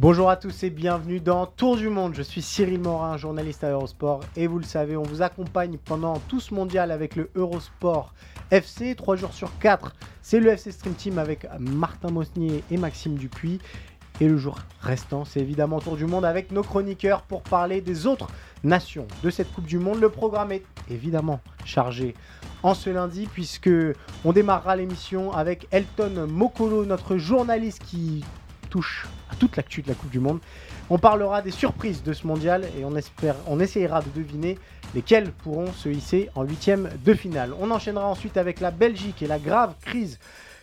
Bonjour à tous et bienvenue dans Tour du Monde. Je suis Cyril Morin, journaliste à Eurosport. Et vous le savez, on vous accompagne pendant tout ce mondial avec le Eurosport FC. Trois jours sur quatre, c'est le FC Stream Team avec Martin Mosnier et Maxime Dupuis. Et le jour restant, c'est évidemment Tour du Monde avec nos chroniqueurs pour parler des autres nations de cette Coupe du Monde. Le programme est évidemment chargé en ce lundi puisque on démarrera l'émission avec Elton Mokolo, notre journaliste qui touche à toute l'actu de la Coupe du Monde. On parlera des surprises de ce mondial et on, espère, on essayera de deviner lesquelles pourront se hisser en huitième de finale. On enchaînera ensuite avec la Belgique et la grave crise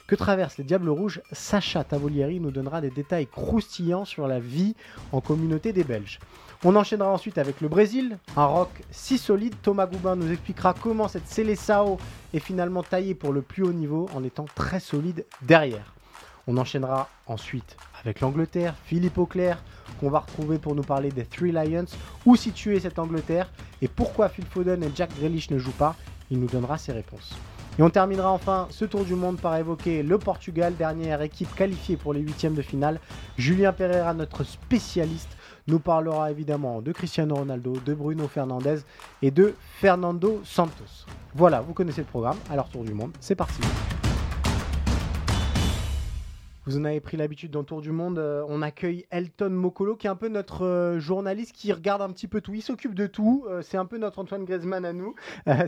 que traversent les Diables Rouges. Sacha Tavolieri nous donnera des détails croustillants sur la vie en communauté des Belges. On enchaînera ensuite avec le Brésil, un rock si solide. Thomas Goubin nous expliquera comment cette Seleção est finalement taillée pour le plus haut niveau en étant très solide derrière. On enchaînera ensuite avec l'Angleterre, Philippe Auclair, qu'on va retrouver pour nous parler des Three Lions. Où situer cette Angleterre et pourquoi Phil Foden et Jack Grealish ne jouent pas Il nous donnera ses réponses. Et on terminera enfin ce tour du monde par évoquer le Portugal, dernière équipe qualifiée pour les huitièmes de finale. Julien Pereira, notre spécialiste, nous parlera évidemment de Cristiano Ronaldo, de Bruno Fernandez et de Fernando Santos. Voilà, vous connaissez le programme. Alors tour du monde, c'est parti. Vous en avez pris l'habitude dans Tour du Monde. euh, on accueille Elton Mokolo, qui est un peu notre euh, journaliste qui regarde un petit peu tout. Il s'occupe de tout. euh, c'est un peu notre Antoine Griezmann à nous.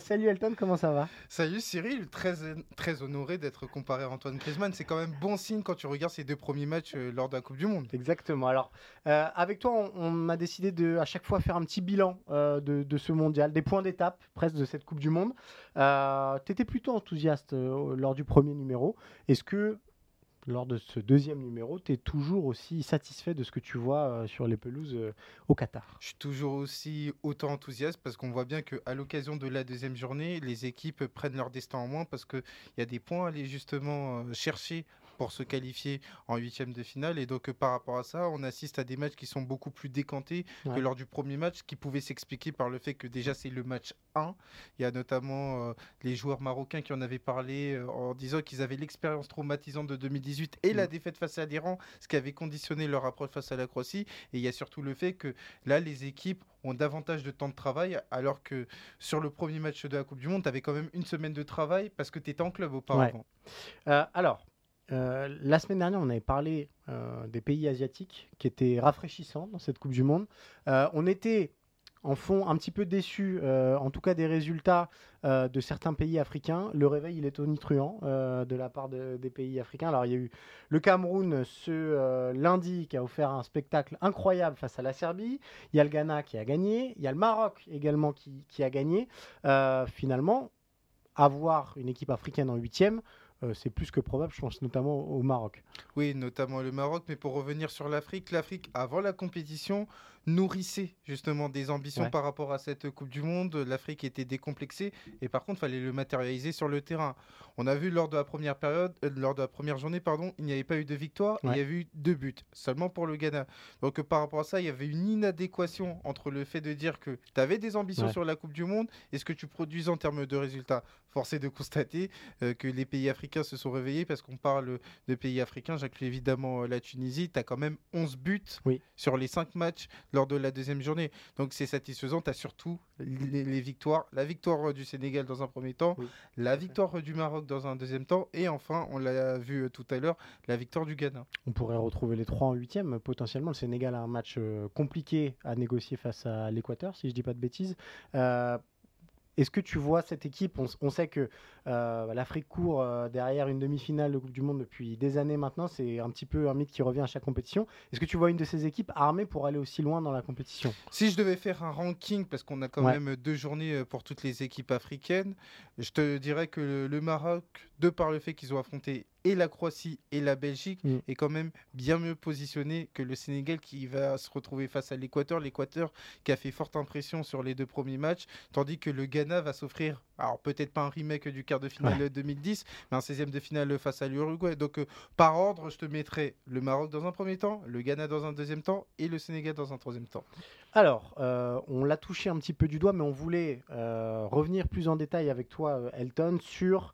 Salut Elton, comment ça va? Salut Cyril, très, très honoré d'être comparé à Antoine Griezmann. C'est quand même bon signe quand tu regardes ses deux premiers matchs lors de la Coupe du Monde. Exactement. Alors, avec toi, on, on a décidé de à chaque fois faire un petit bilan de, de ce mondial, des points d'étape presque de cette Coupe du Monde. tu étais plutôt enthousiaste lors du premier numéro. Est-ce que lors de ce deuxième numéro, tu es toujours aussi satisfait de ce que tu vois euh, sur les pelouses euh, au Qatar. Je suis toujours aussi autant enthousiaste parce qu'on voit bien qu'à l'occasion de la deuxième journée, les équipes prennent leur destin en main parce qu'il y a des points à aller justement euh, chercher pour se qualifier en huitième de finale. Et donc, euh, par rapport à ça, on assiste à des matchs qui sont beaucoup plus décantés Ouais. que lors du premier match, qui pouvait s'expliquer par le fait que déjà c'est le match 1. Il y a notamment euh, les joueurs marocains qui en avaient parlé euh, en disant qu'ils avaient l'expérience traumatisante de 2018 et la Mm. défaite face à l'Iran, ce qui avait conditionné leur approche face à la Croatie. Et il y a surtout le fait que là, les équipes ont davantage de temps de travail, alors que sur le premier match de la Coupe du Monde, tu avais quand même une semaine de travail parce que tu étais en club auparavant. Euh, alors, euh, la semaine dernière, on avait parlé euh, des pays asiatiques qui étaient rafraîchissants dans cette Coupe du Monde. Euh, on était en fond un petit peu déçus, en tout cas des résultats de certains pays africains. Le réveil, il est tonitruant de la part de- des pays africains. Alors, il y a eu le Cameroun ce lundi qui a offert un spectacle incroyable face à la Serbie. Il y a le Ghana qui a gagné. Il y a le Maroc également qui, a gagné. Finalement, avoir une équipe africaine en huitième, euh, c'est plus que probable, je pense notamment au Maroc. Oui, notamment le Maroc. Mais pour revenir sur l'Afrique, l'Afrique, avant la compétition, nourrissait justement des ambitions Ouais. par rapport à cette Coupe du Monde. L'Afrique était décomplexée et par contre, il fallait le matérialiser sur le terrain. On a vu lors de la première période, euh, lors de la première journée, pardon, il n'y avait pas eu de victoire, Ouais. il y avait eu deux buts, seulement pour le Ghana. Donc euh, par rapport à ça, il y avait une inadéquation entre le fait de dire que tu avais des ambitions Ouais. sur la Coupe du Monde et ce que tu produisais en termes de résultats. Force est de constater euh, que les pays africains se sont réveillés parce qu'on parle de pays africains, j'inclus évidemment la Tunisie, tu as quand même 11 buts Oui. sur les 5 matchs lors de la deuxième journée. Donc c'est satisfaisant, tu as surtout les, les victoires, la victoire euh, du Sénégal dans un premier temps, Oui. la victoire euh, du Maroc dans un deuxième temps, et enfin, on l'a vu euh, tout à l'heure, la victoire du Ghana. On pourrait retrouver les trois en huitième. Potentiellement, le Sénégal a un match compliqué à négocier face à l'Équateur, si je dis pas de bêtises. Euh, Est-ce que tu vois cette équipe on, sait que l'Afrique court derrière une demi-finale de Coupe du Monde depuis des années maintenant. C'est un petit peu un mythe qui revient à chaque compétition. Est-ce que tu vois une de ces équipes armée pour aller aussi loin dans la compétition? Si je devais faire un ranking, parce qu'on a quand même deux journées pour toutes les équipes africaines, je te dirais que le Maroc, de par le fait qu'ils ont affronté et la Croatie et la Belgique mm. est quand même bien mieux positionné que le Sénégal qui va se retrouver face à l'Équateur. L'Équateur qui a fait forte impression sur les deux premiers matchs, tandis que le Ghana va s'offrir, alors peut-être pas un remake du quart de finale 2010, mais un 16e de finale face à l'Uruguay. Donc euh, par ordre, je te mettrai le Maroc dans un premier temps, le Ghana dans un deuxième temps et le Sénégal dans un troisième temps. Alors, euh, on l'a touché un petit peu du doigt, mais on voulait euh, revenir plus en détail avec toi, Elton, sur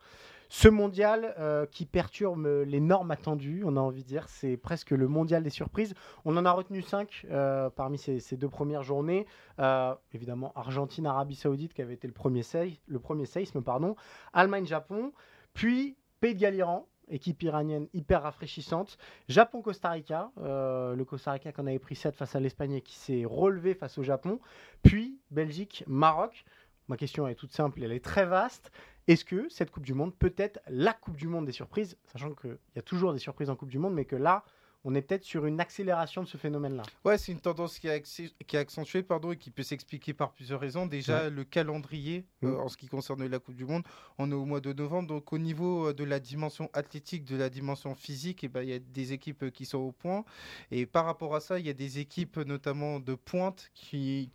ce mondial euh, qui perturbe les normes attendues, on a envie de dire, c'est presque le mondial des surprises. On en a retenu cinq euh, parmi ces, deux premières journées. Euh, évidemment, Argentine, Arabie Saoudite qui avait été le premier, séisme, pardon. Allemagne, Japon, puis Pays de Galles-Iran, équipe iranienne hyper rafraîchissante. Japon-Costa Rica, le Costa Rica qu'on avait pris 7 face à l'Espagne et qui s'est relevé face au Japon. Puis Belgique-Maroc. Ma question est toute simple, elle est très vaste. Est-ce que cette Coupe du Monde peut être la Coupe du Monde des surprises, sachant qu'il y a toujours des surprises en Coupe du Monde, mais que là, on est peut-être sur une accélération de ce phénomène-là? Ouais, c'est une tendance qui est, accentuée pardon, et qui peut s'expliquer par plusieurs raisons. Déjà, le calendrier euh, mm. en ce qui concerne la Coupe du Monde, on est au mois de novembre. Donc, au niveau euh, de la dimension athlétique, de la dimension physique, eh ben, il y a des équipes euh, qui sont au point. Et par rapport à ça, il y a des équipes, notamment de pointe, qui,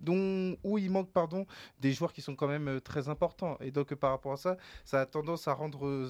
dont, où il manque pardon, des joueurs qui sont quand même très importants. Et donc, par rapport à ça, ça a tendance à rendre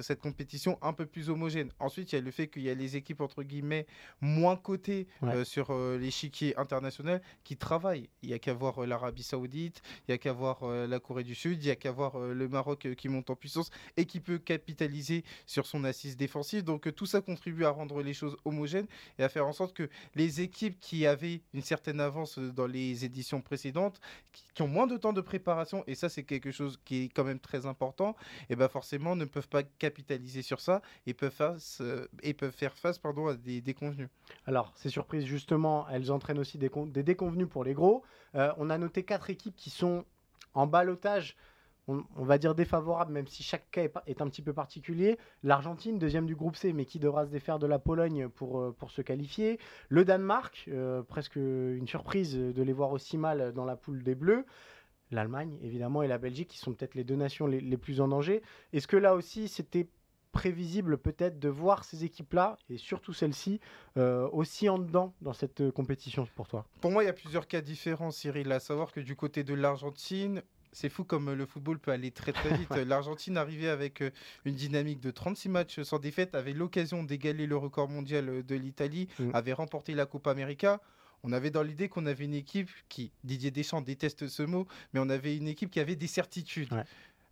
cette compétition un peu plus homogène. Ensuite, il y a le fait qu'il y a les équipes entre guillemets moins cotées euh, sur euh, l'échiquier international qui travaillent. Il n'y a qu'à voir euh, l'Arabie Saoudite, il n'y a qu'à voir la Corée du Sud, il n'y a qu'à voir le Maroc qui monte en puissance et qui peut capitaliser sur son assise défensive. Donc tout ça contribue à rendre les choses homogènes et à faire en sorte que les équipes qui avaient une certaine avance dans les éditions précédentes, qui, ont moins de temps de préparation, et ça c'est quelque chose qui est quand même très important, et ben forcément ne peuvent pas capitaliser sur ça et peuvent, face, et peuvent faire face pardon, des déconvenus. Alors, ces surprises, justement, elles entraînent aussi des, des déconvenus pour les gros. Euh, on a noté quatre équipes qui sont en balotage on, va dire défavorables, même si chaque cas est, un petit peu particulier. L'Argentine, deuxième du groupe C, mais qui devra se défaire de la Pologne pour, euh, pour se qualifier. Le Danemark, euh, presque une surprise de les voir aussi mal dans la poule des Bleus. L'Allemagne, évidemment, et la Belgique, qui sont peut-être les deux nations les, plus en danger. Est-ce que là aussi, c'était prévisible peut-être de voir ces équipes-là, et surtout celle-ci, euh, aussi en dedans dans cette compétition pour toi? Pour moi, il y a plusieurs cas différents, Cyril. À savoir que du côté de l'Argentine, c'est fou comme le football peut aller très très vite. L'Argentine arrivait avec euh, une dynamique de 36 matchs sans défaite, avait l'occasion d'égaler le record mondial de l'Italie, mm. avait remporté la Coupe América. On avait dans l'idée qu'on avait une équipe qui, Didier Deschamps déteste ce mot, mais on avait une équipe qui avait des certitudes.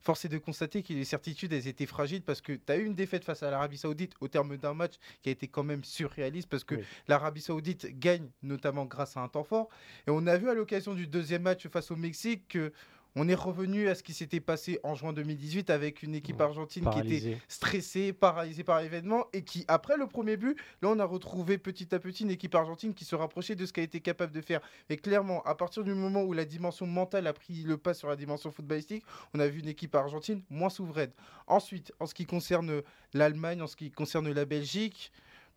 Force est de constater que les certitudes, elles étaient fragiles parce que tu as eu une défaite face à l'Arabie Saoudite au terme d'un match qui a été quand même surréaliste parce que l'Arabie Saoudite gagne notamment grâce à un temps fort. Et on a vu à l'occasion du deuxième match face au Mexique que on est revenu à ce qui s'était passé en juin 2018 avec une équipe argentine qui était stressée, paralysée par l'événement et qui, après le premier but, là on a retrouvé petit à petit une équipe argentine qui se rapprochait de ce qu'elle était capable de faire. Et clairement, à partir du moment où la dimension mentale a pris le pas sur la dimension footballistique, on a vu une équipe argentine moins souveraine. Ensuite, en ce qui concerne l'Allemagne, en ce qui concerne la Belgique,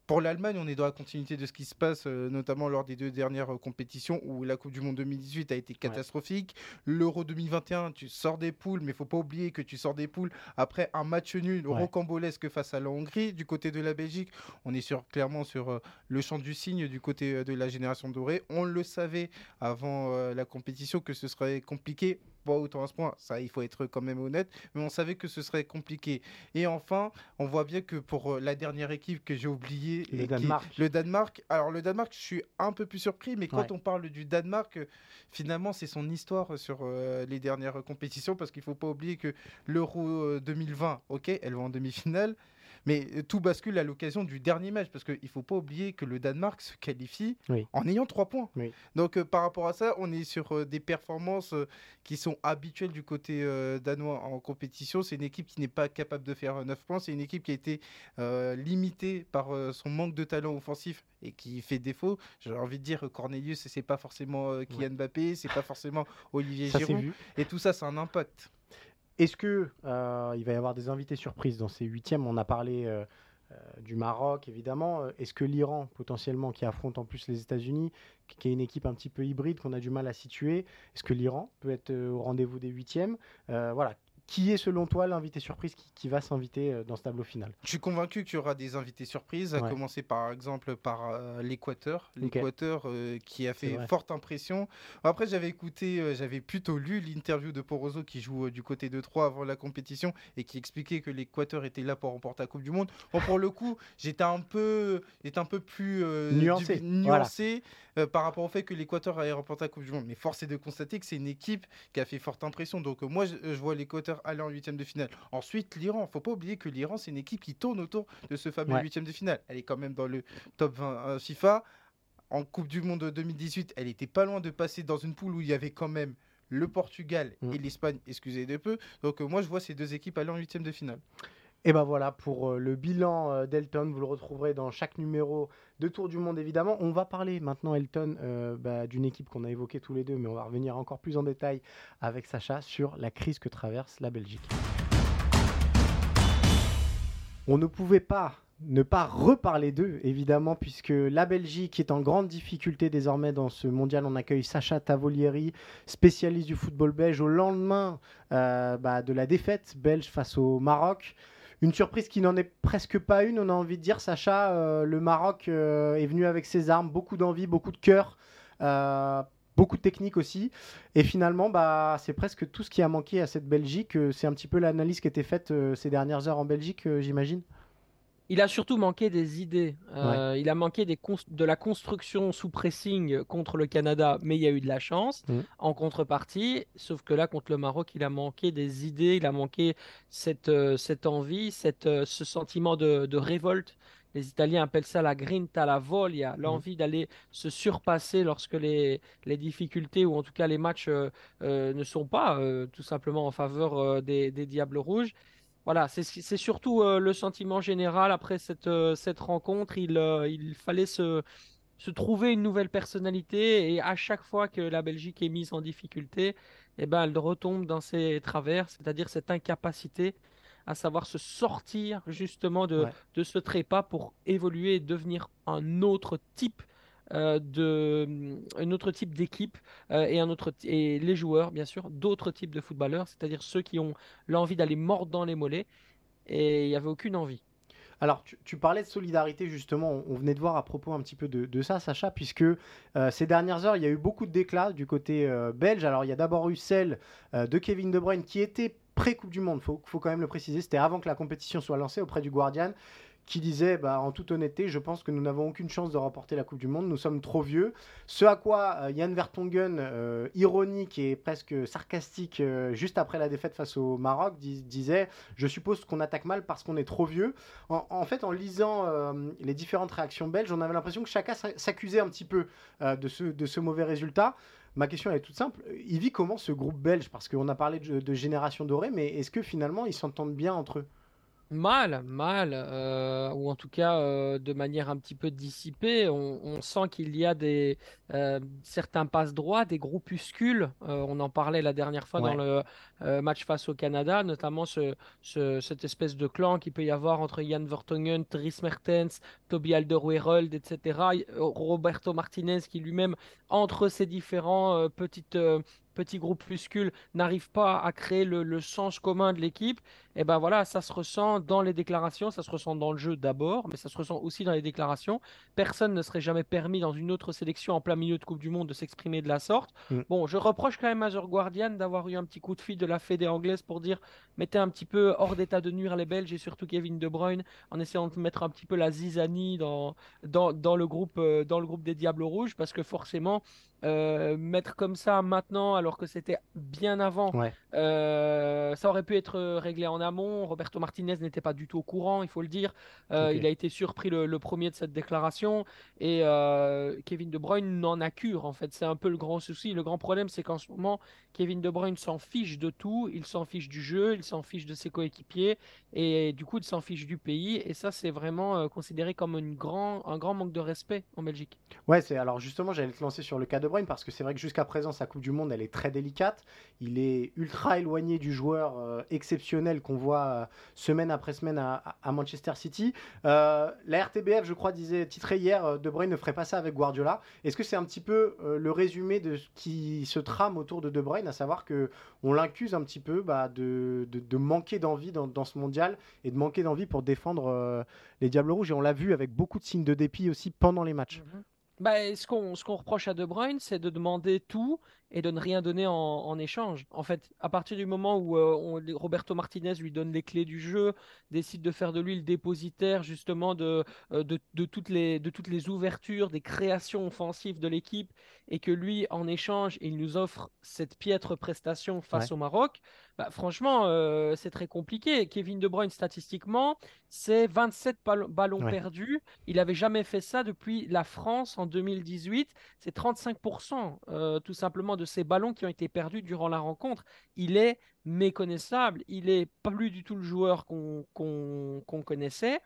pour l'Allemagne, on est dans la continuité de ce qui se passe, euh, notamment lors des deux dernières euh, compétitions où la Coupe du Monde 2018 a été catastrophique. L'Euro 2021, tu sors des poules, mais il faut pas oublier que tu sors des poules après un match nul rocambolesque face à la Hongrie. Du côté de la Belgique, on est sur, clairement sur euh, le champ du signe du côté de la génération dorée. On le savait avant la compétition que ce serait compliqué pas autant à ce point, ça il faut être quand même honnête, mais on savait que ce serait compliqué. Et enfin, on voit bien que pour euh, la dernière équipe que j'ai oubliée, le Danemark. le Danemark, alors le Danemark, je suis un peu plus surpris, mais quand on parle du Danemark, euh, finalement c'est son histoire sur euh, les dernières compétitions, parce qu'il faut pas oublier que l'Euro 2020, ok, elle va en demi-finale, Mais euh, tout bascule à l'occasion du dernier match, parce qu'il ne faut pas oublier que le Danemark se qualifie en ayant trois points. Donc euh, par rapport à ça, on est sur euh, des performances qui sont habituelles du côté danois en compétition. C'est une équipe qui n'est pas capable de faire 9 points. C'est une équipe qui a été limitée par son manque de talent offensif et qui fait défaut. J'ai envie de dire Cornelius, c'est pas forcément Kylian Mbappé, c'est pas forcément Olivier Giroud. Et tout ça, c'est un impact. Est-ce que euh, il va y avoir des invités surprises dans ces huitièmes? On a parlé euh, euh, du Maroc, évidemment. Est-ce que l'Iran, potentiellement, qui affronte en plus les États-Unis, qui est une équipe un petit peu hybride qu'on a du mal à situer, est-ce que l'Iran peut être au rendez-vous des huitièmes? Voilà. Qui est selon toi l'invité surprise qui, va s'inviter euh, dans ce tableau final? Je suis convaincu qu'il y aura des invités surprises, à commencer par exemple par euh, l'Équateur. L'Équateur euh, qui a fait forte impression. Après, j'avais écouté, j'avais plutôt lu l'interview de Poroso qui joue du côté de Troyes avant la compétition et qui expliquait que l'Équateur était là pour remporter la Coupe du Monde. Bon, pour le coup, j'étais un peu, un peu plus nuancé, par rapport au fait que l'Équateur allait remporter la Coupe du Monde. Mais force est de constater que c'est une équipe qui a fait forte impression. Donc moi, je, je vois l'Équateur aller en huitième de finale. Ensuite, l'Iran. Faut pas oublier que l'Iran, c'est une équipe qui tourne autour de ce fameux huitième de finale. Elle est quand même dans le top 20 euh, FIFA. En Coupe du Monde 2018, elle était pas loin de passer dans une poule où il y avait quand même le Portugal et mm. l'Espagne, excusez de peu. Donc euh, moi, je vois ces deux équipes aller en huitième de finale. Et ben voilà pour euh, le bilan euh, d'Elton. Vous le retrouverez dans chaque numéro de Tour du Monde évidemment. On va parler maintenant, Elton, euh, bah, d'une équipe qu'on a évoquée tous les deux, mais on va revenir encore plus en détail avec Sacha sur la crise que traverse la Belgique. On ne pouvait pas ne pas reparler d'eux, évidemment, puisque la Belgique est en grande difficulté désormais dans ce mondial. On accueille Sacha Tavolieri, spécialiste du football belge, au lendemain bah, de la défaite belge face au Maroc. Une surprise qui n'en est presque pas une, on a envie de dire, Sacha, euh, le Maroc euh, est venu avec ses armes, beaucoup d'envie, beaucoup de cœur, euh, beaucoup de technique aussi. Et finalement, bah, c'est presque tout ce qui a manqué à cette Belgique. C'est un petit peu l'analyse qui a été faite ces dernières heures en Belgique, j'imagine il a surtout manqué des idées. Euh, il a manqué de la construction sous pressing contre le Canada, mais il y a eu de la chance mm. en contrepartie. Sauf que là, contre le Maroc, il a manqué des idées, il a manqué cette, euh, envie, euh, ce sentiment de, révolte. Les Italiens appellent ça la grinta, la voglia, mm. l'envie d'aller se surpasser lorsque les, difficultés ou en tout cas les matchs ne sont pas tout simplement en faveur des Diables Rouges voilà, c'est surtout euh, le sentiment général après cette, euh, cette rencontre. Il, euh, il fallait se, se, trouver une nouvelle personnalité et à chaque fois que la Belgique est mise en difficulté, eh ben, elle retombe dans ses travers, c'est-à-dire cette incapacité à savoir se sortir justement de, de ce trépas pour évoluer et devenir un autre type euh, de, un autre type d'équipe euh, et, un autre et les joueurs, bien sûr, d'autres types de footballeurs, c'est-à-dire ceux qui ont l'envie d'aller mordre dans les mollets et il n'y avait aucune envie. Alors, tu, parlais de solidarité, justement. On, venait de voir à propos un petit peu de, ça, Sacha, puisque euh, ces dernières heures, il y a eu beaucoup de déclats du côté belge. Alors, il y a d'abord eu celle de Kevin De Bruyne qui était pré-Coupe du Monde, il faut, faut, quand même le préciser. C'était avant que la compétition soit lancée auprès du Guardian qui disait bah, en toute honnêteté, je pense que nous n'avons aucune chance de remporter la Coupe du Monde, nous sommes trop vieux. Ce à quoi euh, Yann Vertonghen, euh, ironique et presque sarcastique, euh, juste après la défaite face au Maroc, disait Je suppose qu'on attaque mal parce qu'on est trop vieux. En, fait, en lisant les différentes réactions belges, on avait l'impression que chacun s'accusait un petit peu de, ce, de ce mauvais résultat. Ma question est toute simple. Il vit comment ce groupe belge? Parce qu'on a parlé de, de génération dorée, mais est-ce que finalement ils s'entendent bien entre eux? Mal, mal, euh, ou en tout cas euh, de manière un petit peu dissipée. On, sent qu'il y a des euh, certains passes droits, des groupuscules. on en parlait la dernière fois dans le match face au Canada, notamment ce, cette espèce de clan qu'il peut y avoir entre Jan Vertonghen, Dries Mertens, Toby Alderweireld, etc. Roberto Martinez qui lui-même, entre ces différents petites petits groupuscules n'arrivent pas à créer le, sens commun de l'équipe, et eh ben voilà, ça se ressent dans les déclarations, ça se ressent dans le jeu d'abord, mais ça se ressent aussi dans les déclarations. Personne ne serait jamais permis dans une autre sélection en plein milieu de Coupe du Monde de s'exprimer de la sorte. Mm. Bon, je reproche quand même à The Guardian d'avoir eu un petit coup de fil de la Fédé anglaise pour dire mettez un petit peu hors d'état de nuire les Belges et surtout Kevin De Bruyne en essayant de mettre un petit peu la zizanie dans, le, groupe, euh, dans le groupe des Diables Rouges parce que forcément, euh, mettre comme ça maintenant alors que c'était bien avant. Euh, ça aurait pu être réglé en amont. Roberto Martinez n'était pas du tout au courant, il faut le dire. Euh, il a été surpris le, premier de cette déclaration et Kevin De Bruyne n'en a cure en fait. C'est un peu le grand souci. Le grand problème, c'est qu'en ce moment, Kevin De Bruyne s'en fiche de tout. Il s'en fiche du jeu, il s'en fiche de ses coéquipiers et du coup, il s'en fiche du pays. Et ça, c'est vraiment considéré comme une grand, un grand manque de respect en Belgique. Ouais, c'est alors justement, j'allais te lancer sur le cas de Parce que c'est vrai que jusqu'à présent, sa Coupe du Monde, elle est très délicate. Il est ultra éloigné du joueur euh, exceptionnel qu'on voit euh, semaine après semaine à, Manchester City. Euh, la RTBF, je crois, disait titré hier, De Bruyne ne ferait pas ça avec Guardiola. Est-ce que c'est un petit peu le résumé de ce qui se trame autour de De Bruyne, à savoir que on l'accuse un petit peu bah, de, manquer d'envie dans, dans, ce mondial et de manquer d'envie pour défendre les Diables Rouges. Et on l'a vu avec beaucoup de signes de dépit aussi pendant les matchs. Mhm. Bah, ce qu'on reproche à De Bruyne, c'est de demander tout et de ne rien donner en, échange. En fait, à partir du moment où euh, Roberto Martinez lui donne les clés du jeu, décide de faire de lui le dépositaire justement de, euh, de, toutes, les, de toutes les ouvertures, des créations offensives de l'équipe, et que lui, en échange, il nous offre cette piètre prestation face au Maroc, bah, franchement, euh, c'est très compliqué. Kevin De Bruyne, statistiquement, c'est 27 ballons perdus. Il n'avait jamais fait ça depuis la France en 2018. C'est 35% tout simplement de ces ballons qui ont été perdus durant la rencontre. Il est méconnaissable, il est pas plus du tout le joueur qu'on connaissait.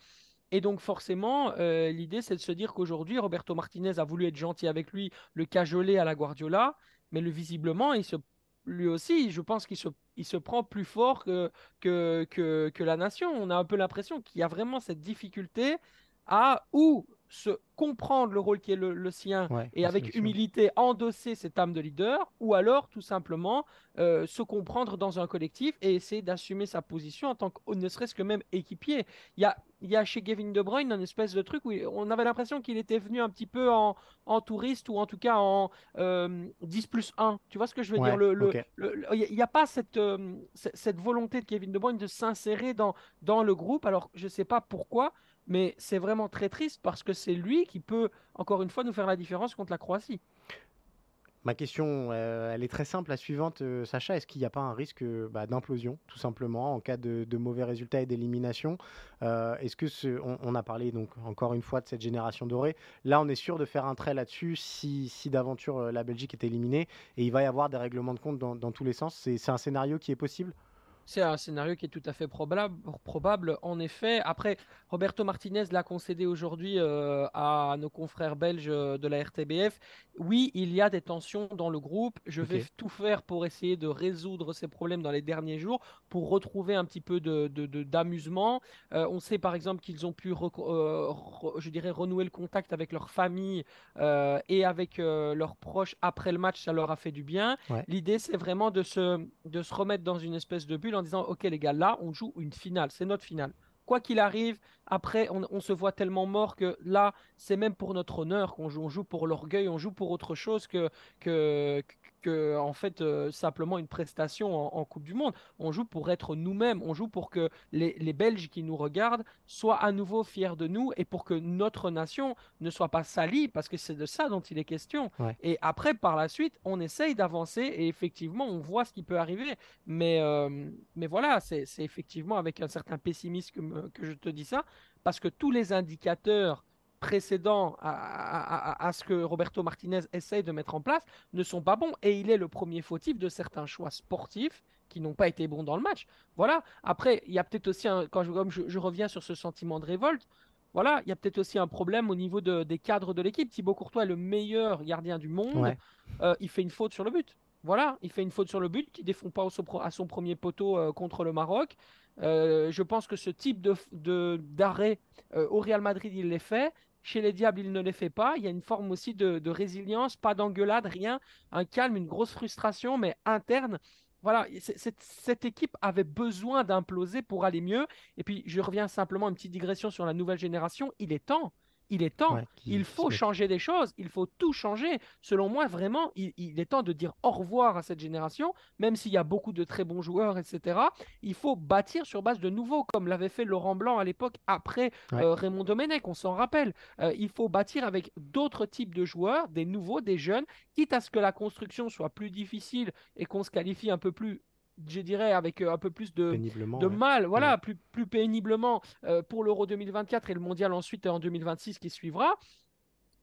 Et donc forcément, euh, l'idée c'est de se dire qu'aujourd'hui, Roberto Martinez a voulu être gentil avec lui, le cajoler à la Guardiola, mais le, visiblement, il se, lui aussi, je pense qu'il se, prend plus fort que la nation. On a un peu l'impression qu'il y a vraiment cette difficulté à ou se comprendre le rôle qui est le, sien et avec humilité endosser cette âme de leader, ou alors tout simplement euh, se comprendre dans un collectif et essayer d'assumer sa position en tant que ne serait-ce que même équipier. Il y a, il y a chez Kevin De Bruyne un espèce de truc où on avait l'impression qu'il était venu un petit peu en, en, touriste ou en tout cas en 10 euh, plus 1. Tu vois ce que je veux dire? Le, Il n'y a pas cette, euh, cette volonté de Kevin De Bruyne de s'insérer dans, dans le groupe. Alors je ne sais pas pourquoi. Mais c'est vraiment très triste parce que c'est lui qui peut, encore une fois, nous faire la différence contre la Croatie. Ma question, euh, elle est très simple, la suivante, euh, Sacha. Est-ce qu'il n'y a pas un risque euh, bah, d'implosion, tout simplement, en cas de, mauvais résultats et d'élimination Est-ce que on, a parlé donc encore une fois de cette génération dorée. Là, on est sûr de faire un trait là-dessus si, si d'aventure la Belgique est éliminée et il va y avoir des règlements de compte dans tous les sens. C'est un scénario qui est possible? C'est un scénario qui est tout à fait probable, probable en effet. Après, Roberto Martinez l'a concédé aujourd'hui euh, à nos confrères belges euh, de la RTBF. Oui, il y a des tensions dans le groupe. Je vais tout faire pour essayer de résoudre ces problèmes dans les derniers jours, pour retrouver un petit peu d'amusement. De, euh, on sait par exemple qu'ils ont pu, je dirais, renouer le contact avec leur famille et avec leurs proches après le match. Ça leur a fait du bien. L'idée, c'est vraiment de se, de se remettre dans une espèce de bulle en disant Ok, les gars, là, on joue une finale, c'est notre finale. Quoi qu'il arrive, après, on, se voit tellement mort que là, c'est même pour notre honneur qu'on joue. On joue pour l'orgueil, on joue pour autre chose que, que, en fait euh, simplement une prestation en, Coupe du Monde. On joue pour être nous-mêmes, on joue pour que les, Belges qui nous regardent soient à nouveau fiers de nous et pour que notre nation ne soit pas salie, parce que c'est de ça dont il est question. Et après, par la suite, on essaye d'avancer et effectivement, on voit ce qui peut arriver. Mais, euh, mais voilà, c'est effectivement avec un certain pessimisme que je te dis ça, parce que tous les indicateurs précédents à, ce que Roberto Martinez essaye de mettre en place ne sont pas bons. Et il est le premier fautif de certains choix sportifs qui n'ont pas été bons dans le match. Voilà. Après, il y a peut-être aussi, un, quand je, je, reviens sur ce sentiment de révolte, voilà, il y a peut-être aussi un problème au niveau de, des cadres de l'équipe. Thibaut Courtois est le meilleur gardien du monde. Euh, il fait une faute sur le but. Voilà, il fait une faute sur le but, il défend pas à son premier poteau euh, contre le Maroc. Euh, je pense que ce type de d'arrêt au Real Madrid, il l'est fait. Chez les Diables, il ne les fait pas. Il y a une forme aussi de, résilience, pas d'engueulade, rien. Un calme, une grosse frustration, mais interne. Voilà, cette équipe avait besoin d'imploser pour aller mieux. Et puis, je reviens simplement à une petite digression sur la nouvelle génération. Il est temps. Il est temps, il faut changer des choses, il faut tout changer. Selon moi, vraiment, il, est temps de dire au revoir à cette génération, même s'il y a beaucoup de très bons joueurs, etc. Il faut bâtir sur base de nouveaux, comme l'avait fait Laurent Blanc à l'époque après euh, Raymond Domenech, on s'en rappelle. Euh, il faut bâtir avec d'autres types de joueurs, des nouveaux, des jeunes, quitte à ce que la construction soit plus difficile et qu'on se qualifie un peu plus je dirais, avec euh, un peu plus de, de mal, voilà, plus, plus péniblement euh, pour l'Euro 2024 et le Mondial ensuite en 2026 qui suivra.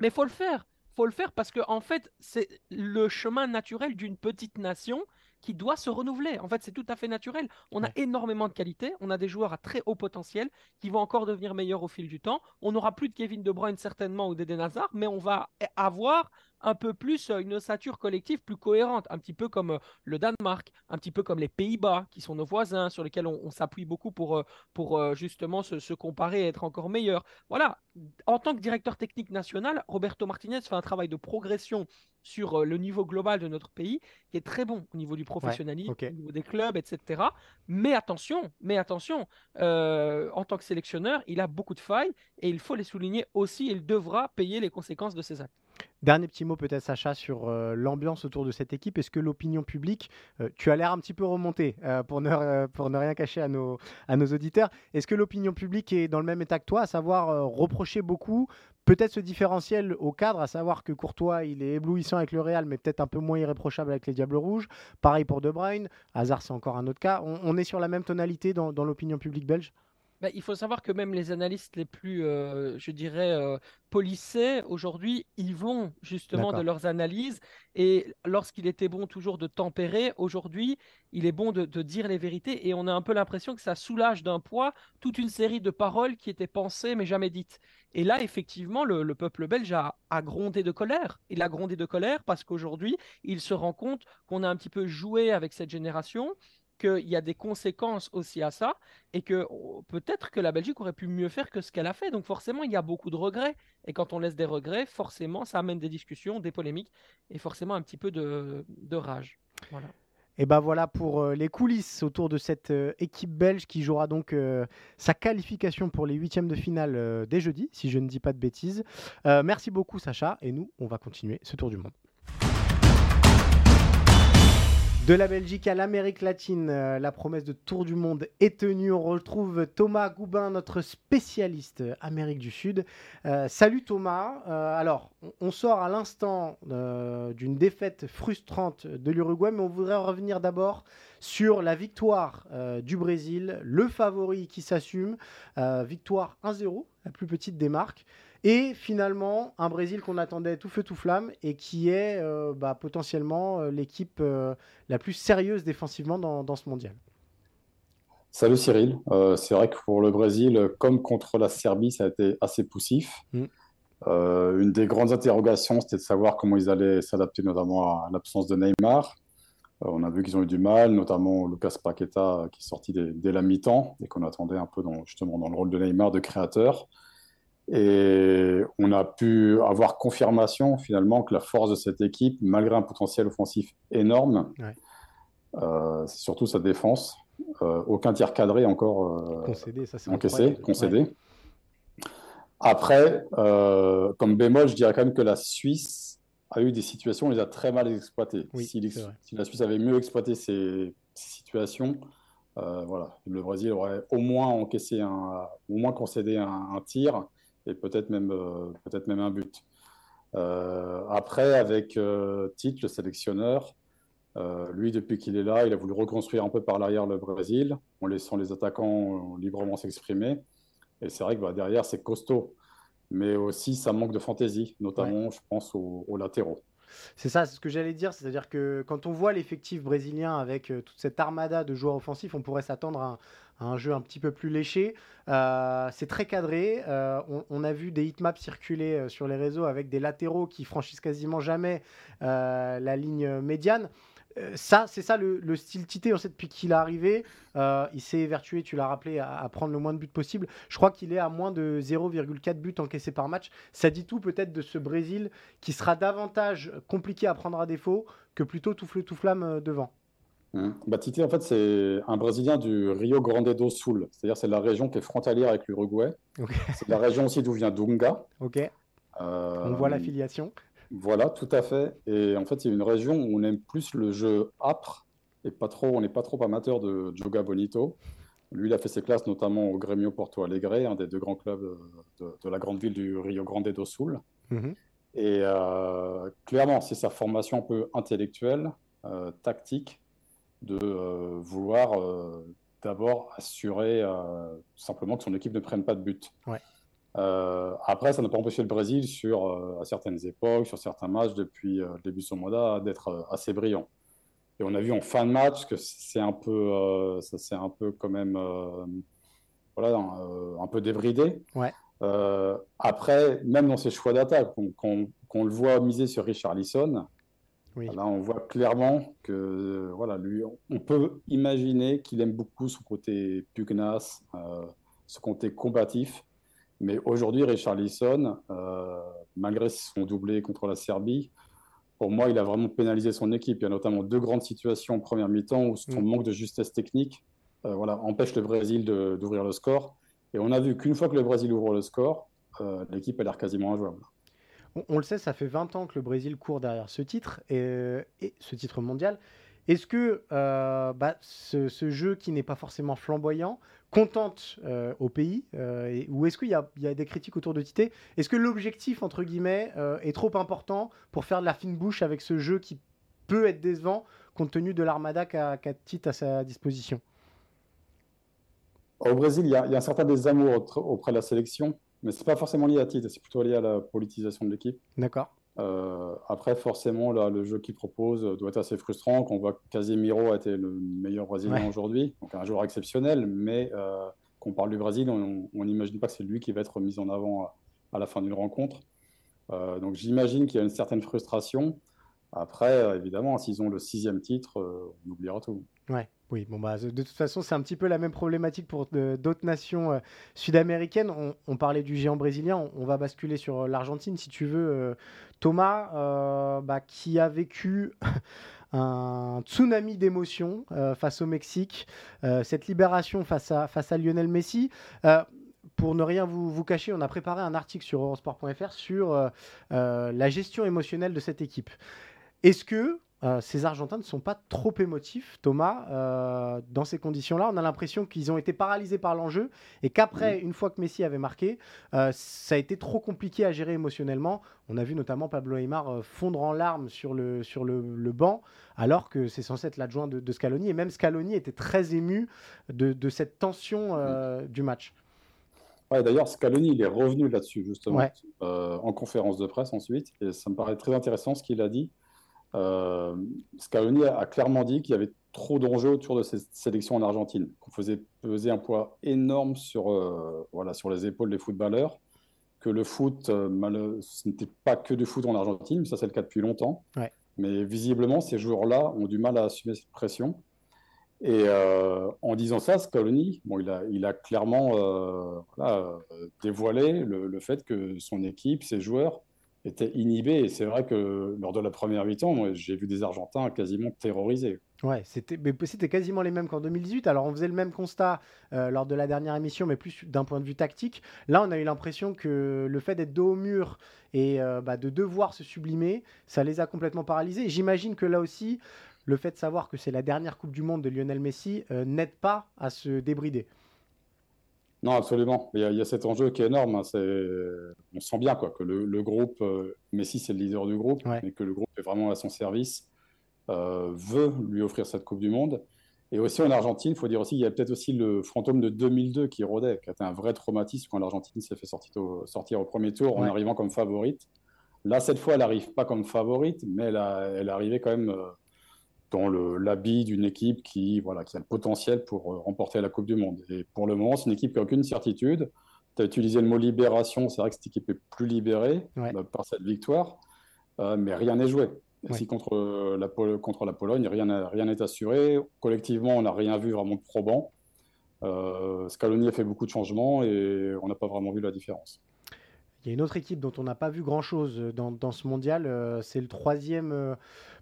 Mais il faut le faire. faut le faire parce que, en fait, c'est le chemin naturel d'une petite nation qui doit se renouveler. En fait, c'est tout à fait naturel. On a énormément de qualité, on a des joueurs à très haut potentiel qui vont encore devenir meilleurs au fil du temps. On n'aura plus de Kevin De Bruyne certainement ou d'Eden Hazard, mais on va avoir un peu plus euh, une ossature collective plus cohérente, un petit peu comme euh, le Danemark, un petit peu comme les Pays-Bas, qui sont nos voisins, sur lesquels on, s'appuie beaucoup pour, euh, pour justement se, comparer et être encore meilleur. Voilà, en tant que directeur technique national, Roberto Martinez fait un travail de progression sur le niveau global de notre pays, qui est très bon au niveau du professionnalisme, au niveau des clubs, etc. Mais attention, mais attention, en tant que sélectionneur, il a beaucoup de failles et il faut les souligner aussi. Il devra payer les conséquences de ses actes. Dernier petit mot peut-être Sacha sur euh, l'ambiance autour de cette équipe. Est-ce que l'opinion publique, euh, tu as l'air un petit peu remonté euh, pour, ne, pour ne rien cacher à nos, à nos auditeurs, est-ce que l'opinion publique est dans le même état que toi, à savoir reprocher beaucoup peut-être ce différentiel au cadre, à savoir que Courtois, il est éblouissant avec le Real, mais peut-être un peu moins irréprochable avec les Diables Rouges. Pareil pour De Bruyne. Hazard, c'est encore un autre cas. On, est sur la même tonalité dans, dans l'opinion publique belge? Bah, il faut savoir que même les analystes les plus, euh, je dirais, euh, polissés, aujourd'hui, ils vont justement de leurs analyses. Et lorsqu'il était bon toujours de tempérer, aujourd'hui, il est bon de, dire les vérités. Et on a un peu l'impression que ça soulage d'un poids toute une série de paroles qui étaient pensées mais jamais dites. Et là, effectivement, le, peuple belge a, a, grondé de colère. Il a grondé de colère parce qu'aujourd'hui, il se rend compte qu'on a un petit peu joué avec cette génération qu'il y a des conséquences aussi à ça et que oh, peut-être que la Belgique aurait pu mieux faire que ce qu'elle a fait. Donc forcément, il y a beaucoup de regrets. Et quand on laisse des regrets, forcément, ça amène des discussions, des polémiques et forcément un petit peu de, rage. Voilà. Et ben voilà pour euh, les coulisses autour de cette euh, équipe belge qui jouera donc euh, sa qualification pour les huitièmes de finale dès jeudi, si je ne dis pas de bêtises. merci beaucoup Sacha et nous on va continuer ce tour du monde. De la Belgique à l'Amérique latine, euh, la promesse de Tour du Monde est tenue. On retrouve Thomas Goubin, notre spécialiste euh, Amérique du Sud. Euh, salut Thomas. alors, on, sort à l'instant d'une défaite frustrante de l'Uruguay, mais on voudrait revenir d'abord sur la victoire du Brésil, le favori qui s'assume. victoire 1-0, la plus petite des marques. Et finalement, un Brésil qu'on attendait tout feu tout flamme et qui est euh, bah, potentiellement euh, l'équipe euh, la plus sérieuse défensivement dans, ce mondial. Salut Cyril. c'est vrai que pour le Brésil, comme contre la Serbie, ça a été assez poussif. Mm. une des grandes interrogations, c'était de savoir comment ils allaient s'adapter, notamment à l'absence de Neymar. on a vu qu'ils ont eu du mal, notamment Lucas Paqueta qui est sorti dès, dès la mi-temps et qu'on attendait un peu dans, justement dans le rôle de Neymar, de créateur. Et on a pu avoir confirmation finalement que la force de cette équipe, malgré un potentiel offensif énorme, euh, c'est surtout sa défense. Euh, aucun tir cadré encore euh, concédé, ça, encaissé, concédé. Après, comme bémol, je dirais quand même que la Suisse a eu des situations, on les a très mal exploitées. si, la Suisse avait mieux exploité ces, situations, voilà, le Brésil aurait au moins encaissé un, au moins concédé un tir et peut-être même, euh, peut-être même un but. Euh, après, avec euh, Tite, le sélectionneur, lui, depuis qu'il est là, il a voulu reconstruire un peu par l'arrière le Brésil, en laissant les attaquants librement s'exprimer. Et c'est vrai que bah, derrière, c'est costaud. Mais aussi, ça manque de fantaisie, notamment, je pense, aux, latéraux. C'est ça, c'est ce que j'allais dire. C'est-à-dire que quand on voit l'effectif brésilien avec toute cette armada de joueurs offensifs, on pourrait s'attendre à, un jeu un petit peu plus léché. Euh, c'est très cadré. Euh, on, a vu des hitmaps circuler euh, sur les réseaux avec des latéraux qui franchissent quasiment jamais la ligne médiane. Ça, c'est ça le, style Tité en fait, depuis qu'il est arrivé. il s'est évertué, tu l'as rappelé, à, prendre le moins de buts possible. Je crois qu'il est à moins de 0,4 buts encaissés par match. Ça dit tout peut-être de ce Brésil qui sera davantage compliqué à prendre à défaut que plutôt tout feu tout flamme devant. Hum. Batiste, en fait, c'est un Brésilien du Rio Grande do Sul. C'est-à-dire, c'est la région qui est frontalière avec l'Uruguay. C'est la région aussi d'où vient Dunga. Ok. Euh, on voit l'affiliation. Voilà, tout à fait. Et en fait, c'est une région où on aime plus le jeu âpre et pas trop, on n'est pas trop amateur de Joga Bonito. Lui, il a fait ses classes notamment au Grêmio Porto Alegre, un des deux grands clubs de, la grande ville du Rio Grande do Sul. Mhm. Et euh, clairement, c'est sa formation un peu intellectuelle, euh, tactique, de euh, vouloir d'abord assurer simplement que son équipe ne prenne pas de but. Après, ça n'a pas empêché le Brésil, sur, à certaines époques, sur certains matchs, depuis le début de son mandat, d'être assez brillant. Et on a vu en fin de match que c'est un peu, ça c'est un peu quand même, voilà, un, peu débridé. Ouais. Euh, après, même dans ses choix d'attaque, qu'on le voit miser sur Richard Lisson, là on voit clairement que voilà, lui, on peut imaginer qu'il aime beaucoup son côté pugnace, euh, ce côté combatif. Mais aujourd'hui, Richard Lisson, euh, malgré son doublé contre la Serbie, pour moi, il a vraiment pénalisé son équipe. Il y a notamment deux grandes situations en première mi-temps où son mm. manque de justesse technique voilà, empêche le Brésil d'ouvrir le score. Et on a vu qu'une fois que le Brésil ouvre le score, euh, l'équipe a l'air quasiment injouable. On, le sait, ça fait 20 ans que le Brésil court derrière ce titre, et, ce titre mondial. Est-ce que euh, bah, ce, jeu qui n'est pas forcément flamboyant contente euh, au pays Ou est-ce qu'il y, a des critiques autour de Tite? Est-ce que l'objectif, entre guillemets, est trop important pour faire de la fine bouche avec ce jeu qui peut être décevant compte tenu de l'armada qu'a Tite à sa disposition? Au Brésil, il y, a, un certain désamour auprès de la sélection, mais ce n'est pas forcément lié à titre, c'est plutôt lié à la politisation de l'équipe. D'accord. Euh, après, forcément, là, le jeu qu'il propose doit être assez frustrant. Qu'on voit que Casemiro a été le meilleur Brésilien aujourd'hui, donc un joueur exceptionnel, mais euh, quand on parle du Brésil, on n'imagine pas que c'est lui qui va être mis en avant à, la fin d'une rencontre. Euh, donc j'imagine qu'il y a une certaine frustration. Après, évidemment, s'ils ont le sixième titre, on oubliera tout. Ouais. Oui, bon bah, de toute façon, c'est un petit peu la même problématique pour euh, d'autres nations euh, sud-américaines. On, parlait du géant brésilien, on, va basculer sur euh, l'Argentine si tu veux. Thomas, bah, qui a vécu un tsunami d'émotions face au Mexique, cette libération face à, Lionel Messi. pour ne rien vous, vous, cacher, on a préparé un article sur eurosport.fr sur la gestion émotionnelle de cette équipe. Est-ce que euh, ces Argentins ne sont pas trop émotifs, Thomas. Euh, dans ces conditions-là, on a l'impression qu'ils ont été paralysés par l'enjeu et qu'après, une fois que Messi avait marqué, euh, ça a été trop compliqué à gérer émotionnellement. On a vu notamment Pablo Aymar fondre en larmes sur le, sur le, banc, alors que c'est censé être l'adjoint de, Scaloni. Et même Scaloni était très ému de, cette tension du match. Ouais, D'ailleurs, Scaloni, il est revenu là-dessus, justement, en conférence de presse ensuite. Et ça me paraît très intéressant ce qu'il a dit. Euh, Scaloni a, clairement dit qu'il y avait trop d'enjeux autour de cette sélection en Argentine, qu'on faisait peser un poids énorme sur, euh, voilà, sur les épaules des footballeurs, que le foot, euh, ce n'était pas que du foot en Argentine, ça c'est le cas depuis longtemps. Mais visiblement, ces joueurs-là ont du mal à assumer cette pression. Et en disant ça, Scaloni, bon, il, a, il a clairement dévoilé le, le, fait que son équipe, ses joueurs, était inhibé. Et c'est vrai que lors de la première mi-temps, j'ai vu des Argentins quasiment terrorisés. Ouais, c'était, quasiment les mêmes qu'en 2018. Alors, on faisait le même constat euh, lors de la dernière émission, mais plus d'un point de vue tactique. Là, on a eu l'impression que le fait d'être dos au mur et euh, bah, de devoir se sublimer, ça les a complètement paralysés. J'imagine que là aussi, le fait de savoir que c'est la dernière Coupe du Monde de Lionel Messi euh, n'aide pas à se débrider. Non, absolument. Il y, a, cet enjeu qui est énorme. Hein. On sent bien quoi, que le, groupe, euh, Messi c'est le leader du groupe, mais que le groupe est vraiment à son service, euh, veut lui offrir cette Coupe du Monde. Et aussi en Argentine, il faut dire aussi, il y a peut-être aussi le fantôme de 2002 qui rôdait, qui a été un vrai traumatisme quand l'Argentine s'est fait sortir au, sortir au, premier tour en arrivant comme favorite. Là, cette fois, elle n'arrive pas comme favorite, mais elle, a, elle est arrivée quand même euh, dans l'habit d'une équipe qui, voilà, qui a le potentiel pour euh, remporter la Coupe du Monde. Et pour le moment, c'est une équipe qui n'a aucune certitude. Tu as utilisé le mot libération, c'est vrai que cette équipe est plus libérée euh, par cette victoire, euh, mais rien n'est joué. Si contre la, contre la Pologne, rien n'est assuré. Collectivement, on n'a rien vu vraiment de probant. Scaloni a fait beaucoup de changements et on n'a pas vraiment vu la différence. Il y a une autre équipe dont on n'a pas vu grand-chose dans, dans, ce mondial. c'est le troisième,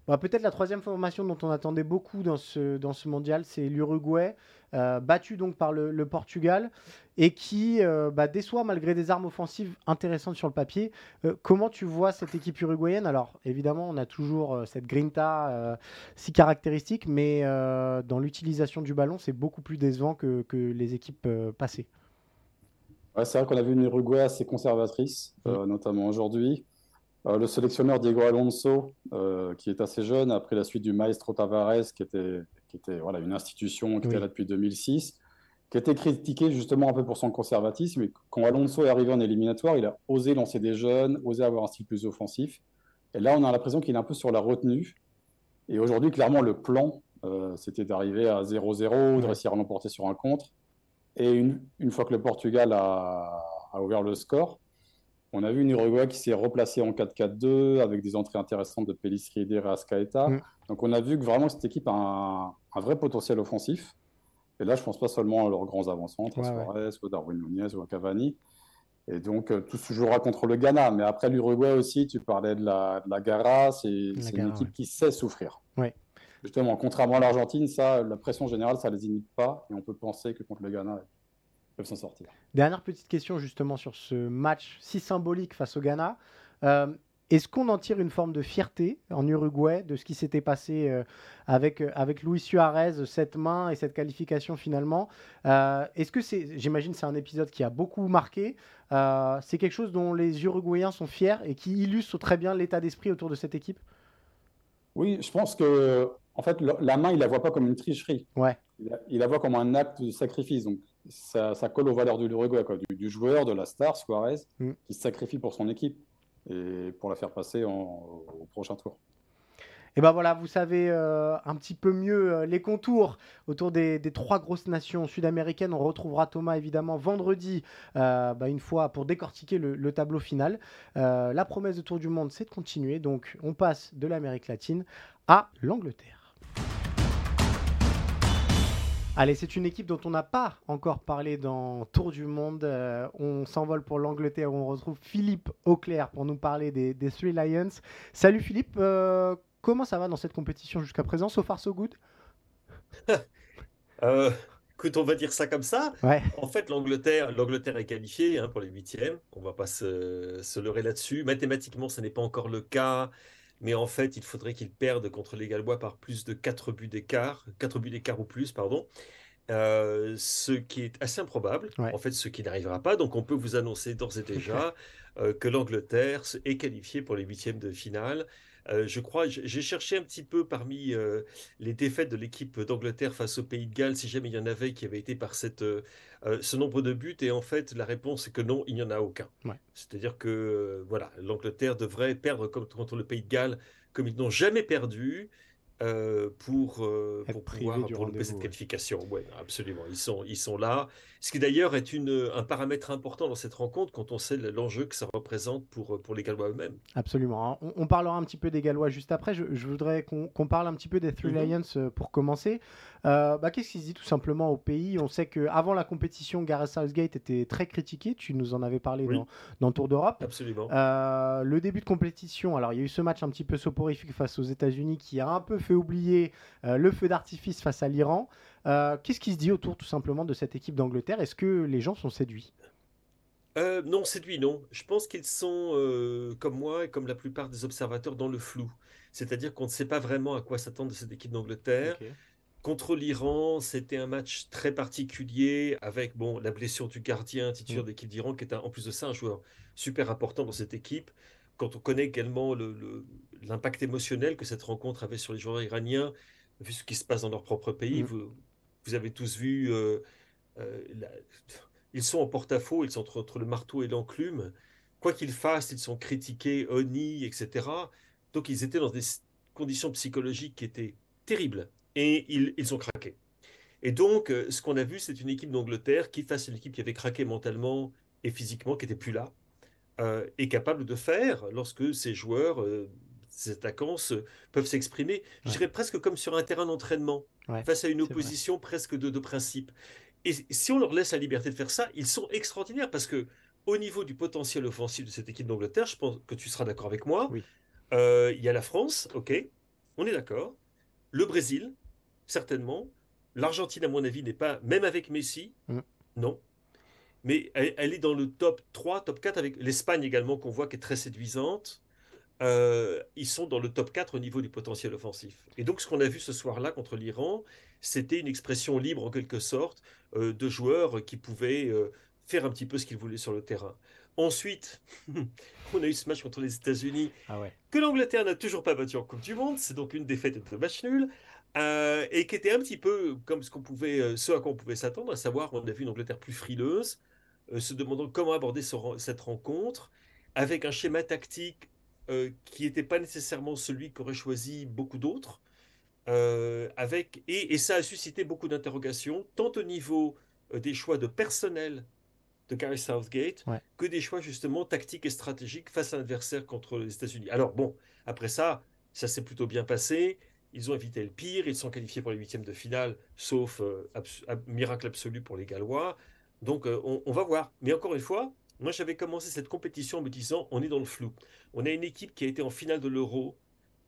bah, peut-être la troisième formation dont on attendait beaucoup dans ce, dans ce mondial, c'est l'Uruguay, euh, battu donc par le, Portugal, et qui euh, bah, déçoit malgré des armes offensives intéressantes sur le papier. Euh, comment tu vois cette équipe uruguayenne? Alors évidemment, on a toujours cette grinta si caractéristique, mais dans l'utilisation du ballon, c'est beaucoup plus décevant que, que les équipes passées. C'est vrai qu'on a vu une Uruguay assez conservatrice, mmh. notamment aujourd'hui. Euh, le sélectionneur Diego Alonso, euh, qui est assez jeune, après la suite du Maestro Tavares, qui était, qui était voilà, une institution qui était là depuis 2006, qui a été critiqué justement un peu pour son conservatisme. Et quand Alonso est arrivé en éliminatoire, il a osé lancer des jeunes, osé avoir un style plus offensif. Et là, on a l'impression qu'il est un peu sur la retenue. Et aujourd'hui, clairement, le plan, euh, c'était d'arriver à 0-0, de réussir à l'emporter sur un contre. Et une, une, fois que le Portugal a, a ouvert le score, on a vu une Uruguay qui s'est replacée en 4-4-2 avec des entrées intéressantes de Pelistri et Rascaeta. Mm. Donc on a vu que vraiment cette équipe a un, vrai potentiel offensif. Et là, je ne pense pas seulement à leurs grands avancants, à Suarez, ou Darwin Nunez ou à Cavani. Et donc euh, tout se jouera contre le Ghana. Mais après l'Uruguay aussi, tu parlais de la, de la Gara, c'est une équipe qui sait souffrir. Justement, contrairement à l'Argentine, ça, la pression générale, ça ne les imite pas. Et on peut penser que contre le Ghana, s'en sortir. Dernière petite question justement sur ce match si symbolique face au Ghana. Euh, est-ce qu'on en tire une forme de fierté en Uruguay de ce qui s'était passé euh, avec, euh, avec Luis Suarez, cette main et cette qualification finalement? Est-ce que c'est, j'imagine, c'est un épisode qui a beaucoup marqué. c'est quelque chose dont les Uruguayens sont fiers et qui illustre très bien l'état d'esprit autour de cette équipe? Oui, je pense que en fait, la main, il la voit pas comme une tricherie. Ouais. Il, la, voit comme un acte de sacrifice. Donc, ça, colle aux valeurs du l'Uruguay, du, du, joueur, de la star, Suarez, mm. qui se sacrifie pour son équipe et pour la faire passer au prochain tour. Et ben voilà, vous savez euh, un petit peu mieux euh, les contours autour des, trois grosses nations sud-américaines. On retrouvera Thomas évidemment vendredi, euh, bah, une fois pour décortiquer le, tableau final. la promesse de Tour du Monde, c'est de continuer. Donc on passe de l'Amérique latine à l'Angleterre. Allez, c'est une équipe dont on n'a pas encore parlé dans Tour du Monde. Euh, on s'envole pour l'Angleterre où on retrouve Philippe Auclair pour nous parler des, Three Lions. Salut Philippe, euh, comment ça va dans cette compétition jusqu'à présent? So far, so good? Euh, Écoute, on va dire ça comme ça. En fait, l'Angleterre, l'Angleterre est qualifiée hein, pour les huitièmes. On ne va pas se, se leurrer là-dessus. Mathématiquement, ce n'est pas encore le cas mais en fait, il faudrait qu'ils perdent contre les Gallois par plus de 4 buts d'écart, 4 buts d'écart ou plus, pardon. Euh, ce qui est assez improbable, en fait, ce qui n'arrivera pas. Donc, on peut vous annoncer d'ores et déjà euh, que l'Angleterre est qualifiée pour les huitièmes de finale. Euh, je crois, j'ai cherché un petit peu parmi euh, les défaites de l'équipe d'Angleterre face au Pays de Galles, si jamais il y en avait qui avaient été par cette, euh, ce nombre de buts. Et en fait, la réponse est que non, il n'y en a aucun. C'est-à-dire que voilà, l'Angleterre devrait perdre contre le Pays de Galles comme ils n'ont jamais perdu. Pour, pour pouvoir pour cette qualification. Ouais, absolument. Ils sont, ils sont là. Ce qui d'ailleurs est une, un paramètre important dans cette rencontre quand on sait l'enjeu que ça représente pour, pour les Gallois eux-mêmes. Absolument. On, parlera un petit peu des Gallois juste après. Je, voudrais qu'on parle un petit peu des Three mhm. Lions euh, pour commencer. Euh, bah, Qu'est-ce qui se dit tout simplement au pays? On sait qu'avant la compétition, Gareth Southgate était très critiqué. Tu nous en avais parlé dans, dans, Tour d'Europe. Absolument. Euh, le début de compétition, alors il y a eu ce match un petit peu soporifique face aux États-Unis qui a un peu fait oublier le feu d'artifice face à l'Iran. Euh, qu'est-ce qui se dit autour tout simplement de cette équipe d'Angleterre? Est-ce que les gens sont séduits? Euh, non, séduits, non. Je pense qu'ils sont, euh, comme moi et comme la plupart des observateurs, dans le flou. C'est-à-dire qu'on ne sait pas vraiment à quoi s'attendre de cette équipe d'Angleterre. Contre l'Iran, c'était un match très particulier avec bon, la blessure du gardien titulaire mm. d'équipe d'Iran, qui est en plus de ça un joueur super important dans cette équipe. Quand on connaît également l'impact émotionnel que cette rencontre avait sur les joueurs iraniens, vu ce qui se passe dans leur propre pays, mm. vous, vous avez tous vu, euh, euh, ils sont en porte-à-faux, ils sont entre, le marteau et l'enclume. Quoi qu'ils fassent, ils sont critiqués, honnis, etc. Donc ils étaient dans des conditions psychologiques qui étaient terribles et ils, ils ont craqué. Et donc, euh, ce qu'on a vu, c'est une équipe d'Angleterre qui, face à une équipe qui avait craqué mentalement et physiquement, qui n'était plus là, est capable de faire lorsque ces joueurs, ces attaquants peuvent s'exprimer, je dirais presque comme sur un terrain d'entraînement face à une opposition presque de, de principe. Et si on leur laisse la liberté de faire ça, ils sont extraordinaires parce que au niveau du potentiel offensif de cette équipe d'Angleterre, je pense que tu seras d'accord avec moi. Euh, il y a la France, ok, on est d'accord. Le Brésil, certainement. L'Argentine, à mon avis, n'est pas, même avec Messi, mm. non. Mais elle, est dans le top 3, top 4, avec l'Espagne également, qu'on voit qui est très séduisante. Euh, ils sont dans le top 4 au niveau du potentiel offensif. Et donc, ce qu'on a vu ce soir-là contre l'Iran, c'était une expression libre en quelque sorte euh, de joueurs qui pouvaient euh, faire un petit peu ce qu'ils voulaient sur le terrain. Ensuite, on a eu ce match contre les États-Unis ah que l'Angleterre n'a toujours pas battu en Coupe du Monde. C'est donc une défaite un match nul. et qui était un petit peu comme ce, qu'on pouvait, ce à quoi on pouvait s'attendre, à savoir on a vu une Angleterre plus frileuse, se demandant comment aborder cette rencontre, avec un schéma tactique euh, qui n'était pas nécessairement celui qu'auraient choisi beaucoup d'autres. Euh, avec, et, ça a suscité beaucoup d'interrogations, tant au niveau euh, des choix de personnel de Gary Southgate que des choix justement tactiques et stratégiques face à l'adversaire contre les États-Unis. Alors bon, après ça, ça s'est plutôt bien passé. Ils ont évité le pire, ils sont qualifiés pour les huitièmes de finale, sauf miracle absolu pour les Gallois. Donc on, on, va voir. Mais encore une fois, moi, j'avais commencé cette compétition en me disant on est dans le flou. On a une équipe qui a été en finale de l'Euro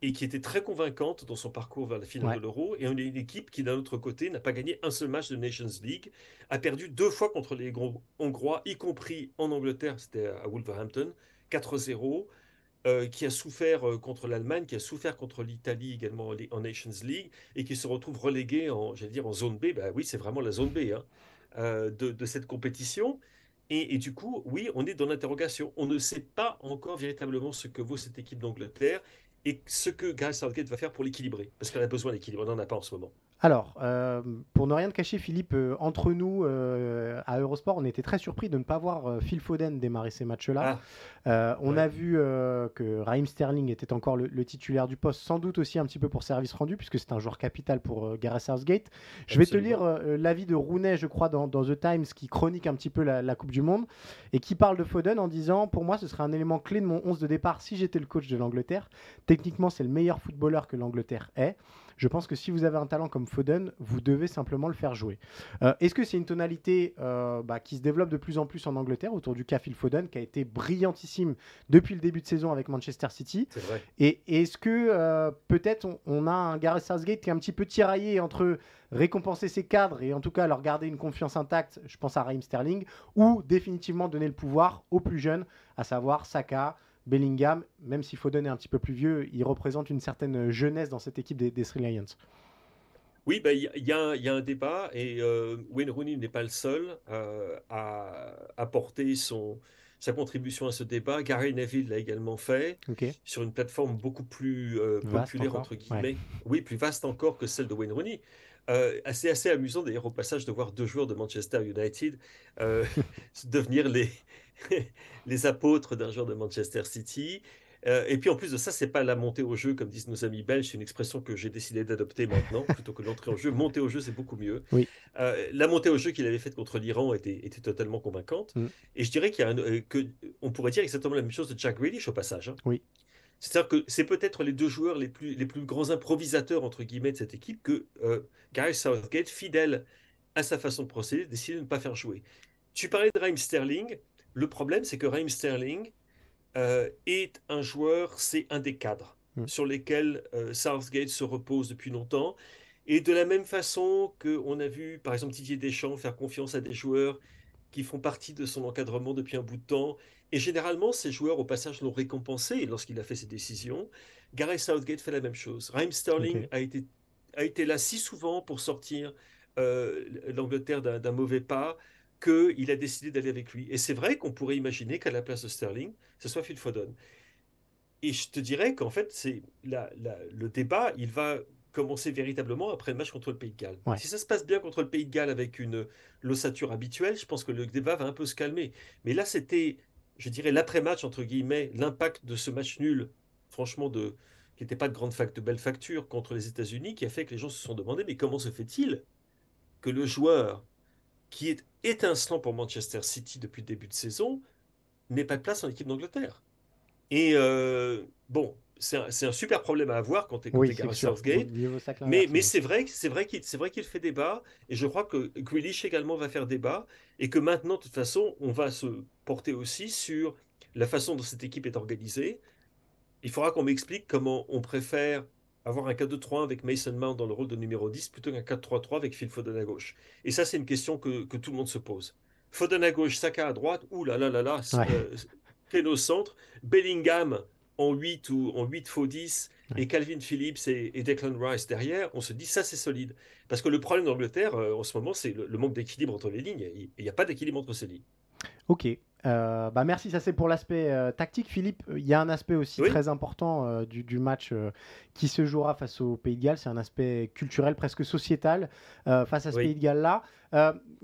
et qui était très convaincante dans son parcours vers la finale de l'Euro. Et on a une équipe qui, d'un autre côté, n'a pas gagné un seul match de Nations League, a perdu deux fois contre les Hongrois, y compris en Angleterre, c'était à Wolverhampton, 4-0. Euh, qui a souffert euh, contre l'Allemagne, qui a souffert contre l'Italie également en, Nations League, et qui se retrouve relégué en, j'allais dire, en zone B. Ben oui, c'est vraiment la zone B hein, euh, de, de, cette compétition. Et, du coup, oui, on est dans l'interrogation. On ne sait pas encore véritablement ce que vaut cette équipe d'Angleterre et ce que Gareth Southgate va faire pour l'équilibrer. Parce qu'elle a besoin d'équilibre. On n'en a pas en ce moment. Alors, euh, pour ne rien te cacher, Philippe, euh, entre nous, euh, à Eurosport, on était très surpris de ne pas voir Phil Foden démarrer ces matchs-là. Ah. on a vu que Raheem Sterling était encore le, titulaire du poste, sans doute aussi un petit peu pour service rendu, puisque c'est un joueur capital pour Gareth Southgate. Je vais te lire l'avis de Rooney, je crois, dans, The Times, qui chronique un petit peu la, la, Coupe du Monde, et qui parle de Foden en disant Pour moi, ce serait un élément clé de mon 11 de départ si j'étais le coach de l'Angleterre. Techniquement, c'est le meilleur footballeur que l'Angleterre ait. Je pense que si vous avez un talent comme Foden, vous devez simplement le faire jouer. Euh, est-ce que c'est une tonalité euh, bah, qui se développe de plus en plus en Angleterre autour du cas Phil Foden, qui a été brillantissime depuis le début de saison avec Manchester City? Vrai. Et est-ce que euh, peut-être on, a un Gareth Southgate qui est un petit peu tiraillé entre récompenser ses cadres et en tout cas leur garder une confiance intacte, je pense à Raheem Sterling, ou définitivement donner le pouvoir aux plus jeunes, à savoir Saka, Bellingham, même s'il faut donner un petit peu plus vieux, il représente une certaine jeunesse dans cette équipe des, Sri Lions. Oui, bah, il y, a un débat et euh, Wayne Rooney n'est pas le seul euh, à apporter son, sa contribution à ce débat. Gary Neville l'a également fait sur une plateforme beaucoup plus euh, populaire, entre guillemets. Oui, plus vaste encore que celle de Wayne Rooney. c'est assez amusant d'ailleurs au passage de voir deux joueurs de Manchester United devenir les, les apôtres d'un joueur de Manchester City. Euh, et puis en plus de ça, c'est pas la montée au jeu, comme disent nos amis belges, c'est une expression que j'ai décidé d'adopter maintenant, plutôt que l'entrée en jeu. Monter au jeu, c'est beaucoup mieux. Oui. Euh, la montée au jeu qu'il avait faite contre l'Iran était, était, totalement convaincante. Mm. Et je dirais qu'il y a un, euh, que, on pourrait dire exactement la même chose de Jack Grealish au passage. Hein. Oui. C'est-à-dire que c'est peut-être les deux joueurs les plus, les plus grands improvisateurs, entre guillemets, de cette équipe que Gary Southgate, fidèle à sa façon de procéder, décide de ne pas faire jouer. Tu parlais de Raheem Sterling. Le problème, c'est que Raheem Sterling euh, est un joueur, c'est un des cadres mm. sur lesquels euh, Southgate se repose depuis longtemps. Et de la même façon qu'on a vu, par exemple, Didier Deschamps faire confiance à des joueurs qui font partie de son encadrement depuis un bout de temps. Et généralement, ces joueurs, au passage, l'ont récompensé lorsqu'il a fait ses décisions. Gareth Southgate fait la même chose. Raheem Sterling a, été, a été là si souvent pour sortir euh, l'Angleterre d'un mauvais pas qu'il a décidé d'aller avec lui. Et c'est vrai qu'on pourrait imaginer qu'à la place de Sterling, ce soit Phil Foden. Et je te dirais qu'en fait, c'est le débat, il va commencer véritablement après le match contre le Pays de Galles. Si ça se passe bien contre le Pays de Galles avec une l'ossature habituelle, je pense que le débat va un peu se calmer. Mais là, c'était, je dirais, l'après-match, entre guillemets, l'impact de ce match nul, franchement, de, qui n'était pas de grande fac, de belle facture contre les États-Unis, qui a fait que les gens se sont demandé, mais comment se fait-il que le joueur qui est étincelant pour Manchester City depuis le début de saison, n'ait pas de place en équipe d'Angleterre. Et euh, bon, c'est un, super problème à avoir quand tu es côté Gareth Southgate. Mais, mais c'est vrai, c'est vrai qu'il vrai qu'il fait débat et je crois que Grealish également va faire débat et que maintenant, de toute façon, on va se porter aussi sur la façon dont cette équipe est organisée. Il faudra qu'on m'explique comment on préfère avoir un 4-2-3 avec Mason Mount dans le rôle de numéro 10 plutôt qu'un 4-3-3 avec Phil Foden à gauche. Et ça, c'est une question que, que, tout le monde se pose. Foden à gauche, Saka à droite, ouh là là là là, ouais. au centre, Bellingham en 8 ou en 8 faux 10 et Calvin Phillips et, Declan Rice derrière, on se dit ça c'est solide. Parce que le problème d'Angleterre euh, en ce moment, c'est le, manque d'équilibre entre les lignes. Il n'y a pas d'équilibre entre ces lignes. Ok, euh, bah merci, ça c'est pour l'aspect euh, tactique. Philippe, il y a un aspect aussi très important euh, du, match qui se jouera face au Pays de Galles. C'est un aspect culturel, presque sociétal, face à ce Pays de Galles-là.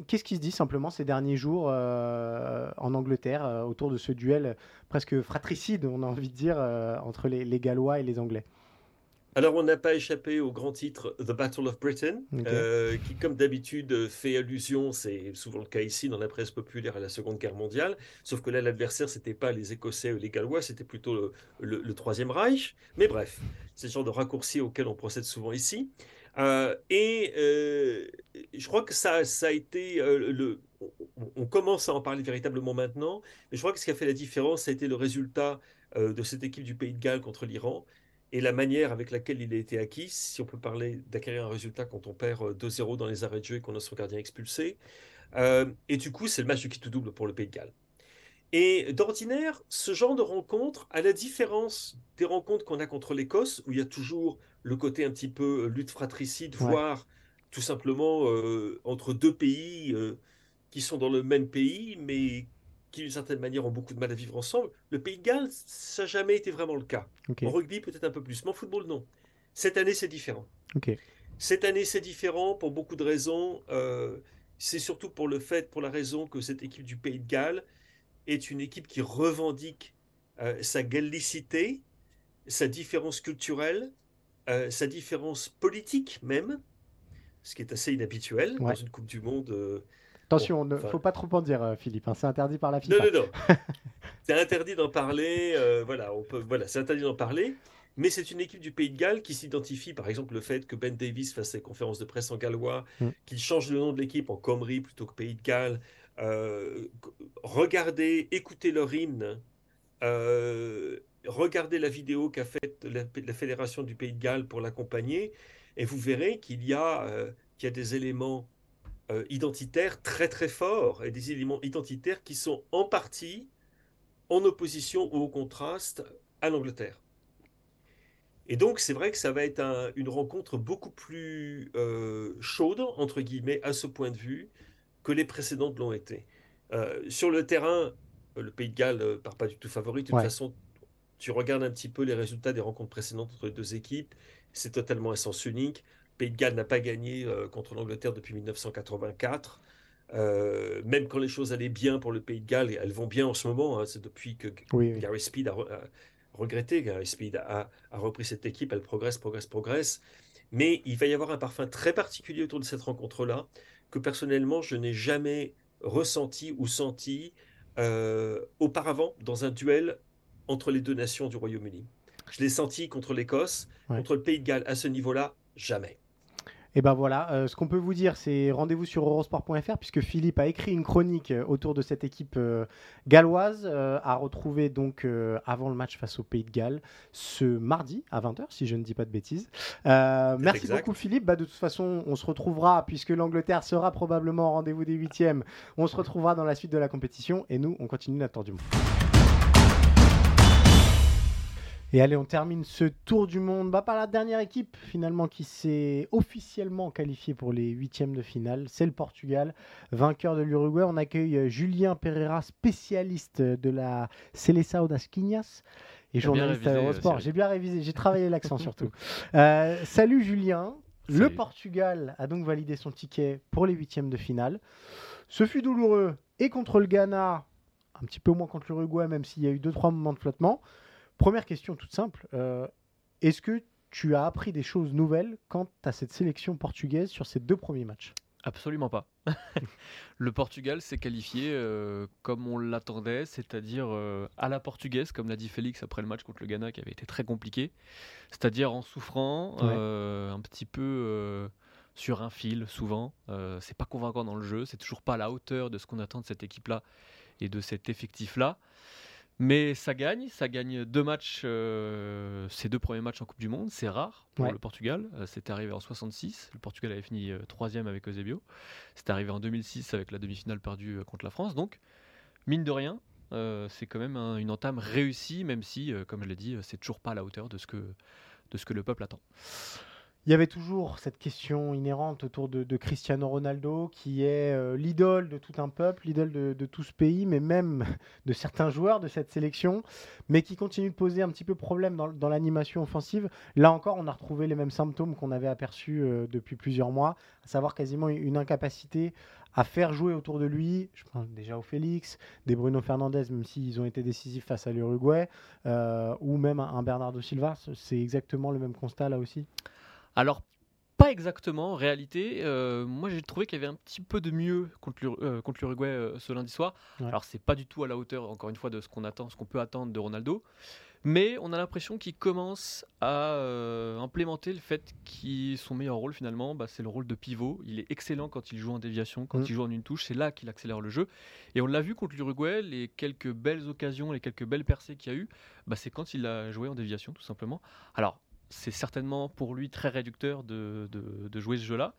Qu'est-ce qui se dit simplement ces derniers jours en Angleterre autour de ce duel presque fratricide, on a envie de dire, entre les Gallois et les Anglais? Alors, on n'a pas échappé au grand titre The Battle of Britain, euh, qui, comme d'habitude, fait allusion, c'est souvent le cas ici dans la presse populaire, à la Seconde Guerre mondiale. Sauf que là, l'adversaire, c'était pas les Écossais ou les Gallois, c'était plutôt le, Troisième Reich. Mais bref, c'est le genre de raccourci auquel on procède souvent ici. Euh, et euh, je crois que ça, ça a été le. On commence à en parler véritablement maintenant, mais je crois que ce qui a fait la différence, ça a été le résultat de cette équipe du Pays de Galles contre l'Iran et la manière avec laquelle il a été acquis, si on peut parler d'acquérir un résultat quand on perd 2-0 euh, dans les arrêts de jeu et qu'on a son gardien expulsé. Euh, et du coup, c'est le match du qui tout double pour le Pays de Galles. Et d'ordinaire, ce genre de rencontre, à la différence des rencontres qu'on a contre l'Écosse, où il y a toujours le côté un petit peu euh, lutte fratricide, voire tout simplement entre deux pays qui sont dans le même pays, mais qui d'une certaine manière ont beaucoup de mal à vivre ensemble. Le Pays de Galles, ça n'a jamais été vraiment le cas. En rugby, peut-être un peu plus, mais en football, non. Cette année, c'est différent. Cette année, c'est différent pour beaucoup de raisons. Euh, c'est surtout pour le fait, pour la raison que cette équipe du Pays de Galles est une équipe qui revendique euh, sa gallicité, sa différence culturelle, euh, sa différence politique même, ce qui est assez inhabituel dans une Coupe du Monde Attention, il ne faut pas trop en dire, euh, Philippe. Hein, c'est interdit par la FIFA. Non, non, non. c'est interdit d'en parler. Euh, voilà, on peut, voilà, c'est interdit d'en parler. Mais c'est une équipe du Pays de Galles qui s'identifie, par exemple, le fait que Ben Davis fasse ses conférences de presse en gallois, mm. qu'il change le nom de l'équipe en Comrie plutôt que Pays de Galles. Euh, regardez, écoutez leur hymne. regardez la vidéo qu'a faite la, Fédération du Pays de Galles pour l'accompagner, et vous verrez qu'il y, y a des éléments euh, identitaires très très forts et des éléments identitaires qui sont en partie en opposition ou au contraste à l'Angleterre. Et donc c'est vrai que ça va être une rencontre beaucoup plus euh, chaude, entre guillemets, à ce point de vue, que les précédentes l'ont été. Euh, sur le terrain, le Pays de Galles ne part pas du tout favori. De toute façon, tu regardes un petit peu les résultats des rencontres précédentes entre les deux équipes, c'est totalement un sens unique. Pays de Galles n'a pas gagné euh, contre l'Angleterre depuis 1984. Euh, même quand les choses allaient bien pour le Pays de Galles, elles vont bien en ce moment, hein, c'est depuis que Gary Speed a, regretté, Gary Speed a, repris cette équipe, elle progresse, progresse, progresse. Mais il va y avoir un parfum très particulier autour de cette rencontre-là, que personnellement je n'ai jamais ressenti ou senti euh, auparavant dans un duel entre les deux nations du Royaume-Uni. Je l'ai senti contre l'Écosse, contre le Pays de Galles à ce niveau-là, jamais. Et ben voilà, euh, ce qu'on peut vous dire, c'est rendez-vous sur eurosport.fr puisque Philippe a écrit une chronique euh, autour de cette équipe euh, galloise à retrouver donc avant le match face au Pays de Galles ce mardi à 20h, si je ne dis pas de bêtises. merci beaucoup Philippe. Bah, de toute façon, on se retrouvera puisque l'Angleterre sera probablement au rendez-vous des huitièmes. On se retrouvera dans la suite de la compétition et nous, on continue notre tour du monde. Et allez, on termine ce tour du monde bah, par la dernière équipe finalement qui s'est officiellement qualifiée pour les huitièmes de finale. C'est le Portugal, vainqueur de l'Uruguay. On accueille euh, Julien Pereira, spécialiste de la Seleção das Quinhas et journaliste à Eurosport. J'ai bien révisé, j'ai travaillé l'accent surtout. Euh, salut Julien. Le Portugal a donc validé son ticket pour les huitièmes de finale. Ce fut douloureux et contre le Ghana, un petit peu moins contre l'Uruguay, même s'il y a eu deux trois moments de flottement. Première question toute simple. Euh, est-ce que tu as appris des choses nouvelles quant à cette sélection portugaise sur ces deux premiers matchs? Absolument pas. le Portugal s'est qualifié euh, comme on l'attendait, c'est-à-dire euh, à la portugaise, comme l'a dit Félix après le match contre le Ghana qui avait été très compliqué, c'est-à-dire en souffrant, euh, un petit peu sur un fil souvent. c'est pas convaincant dans le jeu, c'est toujours pas à la hauteur de ce qu'on attend de cette équipe-là et de cet effectif-là. Mais ça gagne, ça gagne deux matchs, euh, ces deux premiers matchs en Coupe du Monde, c'est rare pour le Portugal. Euh, c'était arrivé en 66, le Portugal avait fini euh, troisième avec Eusebio. C'était arrivé en 2006 avec la demi-finale perdue contre la France. Donc, mine de rien, c'est quand même une entame réussie, même si, comme je l'ai dit, c'est toujours pas à la hauteur de ce que, de ce que le peuple attend. Il y avait toujours cette question inhérente autour de, Cristiano Ronaldo, qui est euh, l'idole de tout un peuple, l'idole de, tout ce pays, mais même de certains joueurs de cette sélection, mais qui continue de poser un petit peu problème dans, l'animation offensive. Là encore, on a retrouvé les mêmes symptômes qu'on avait aperçus euh, depuis plusieurs mois, à savoir quasiment une incapacité à faire jouer autour de lui, je pense déjà au Félix, des Bruno Fernandez, même s'ils ont été décisifs face à l'Uruguay, euh, ou même un Bernardo Silva, c'est exactement le même constat là aussi alors, pas exactement en réalité. Euh, moi, j'ai trouvé qu'il y avait un petit peu de mieux contre euh, l'Uruguay euh, ce lundi soir. Alors, c'est pas du tout à la hauteur, encore une fois, de ce qu'on attend, ce qu'on peut attendre de Ronaldo. Mais on a l'impression qu'il commence à implémenter le fait que son meilleur rôle finalement, bah, c'est le rôle de pivot. Il est excellent quand il joue en déviation, quand mm. il joue en une touche. C'est là qu'il accélère le jeu. Et on l'a vu contre l'Uruguay, les quelques belles occasions, les quelques belles percées qu'il y a eu, bah, c'est quand il a joué en déviation tout simplement. Alors c'est certainement pour lui très réducteur de, jouer ce jeu-là.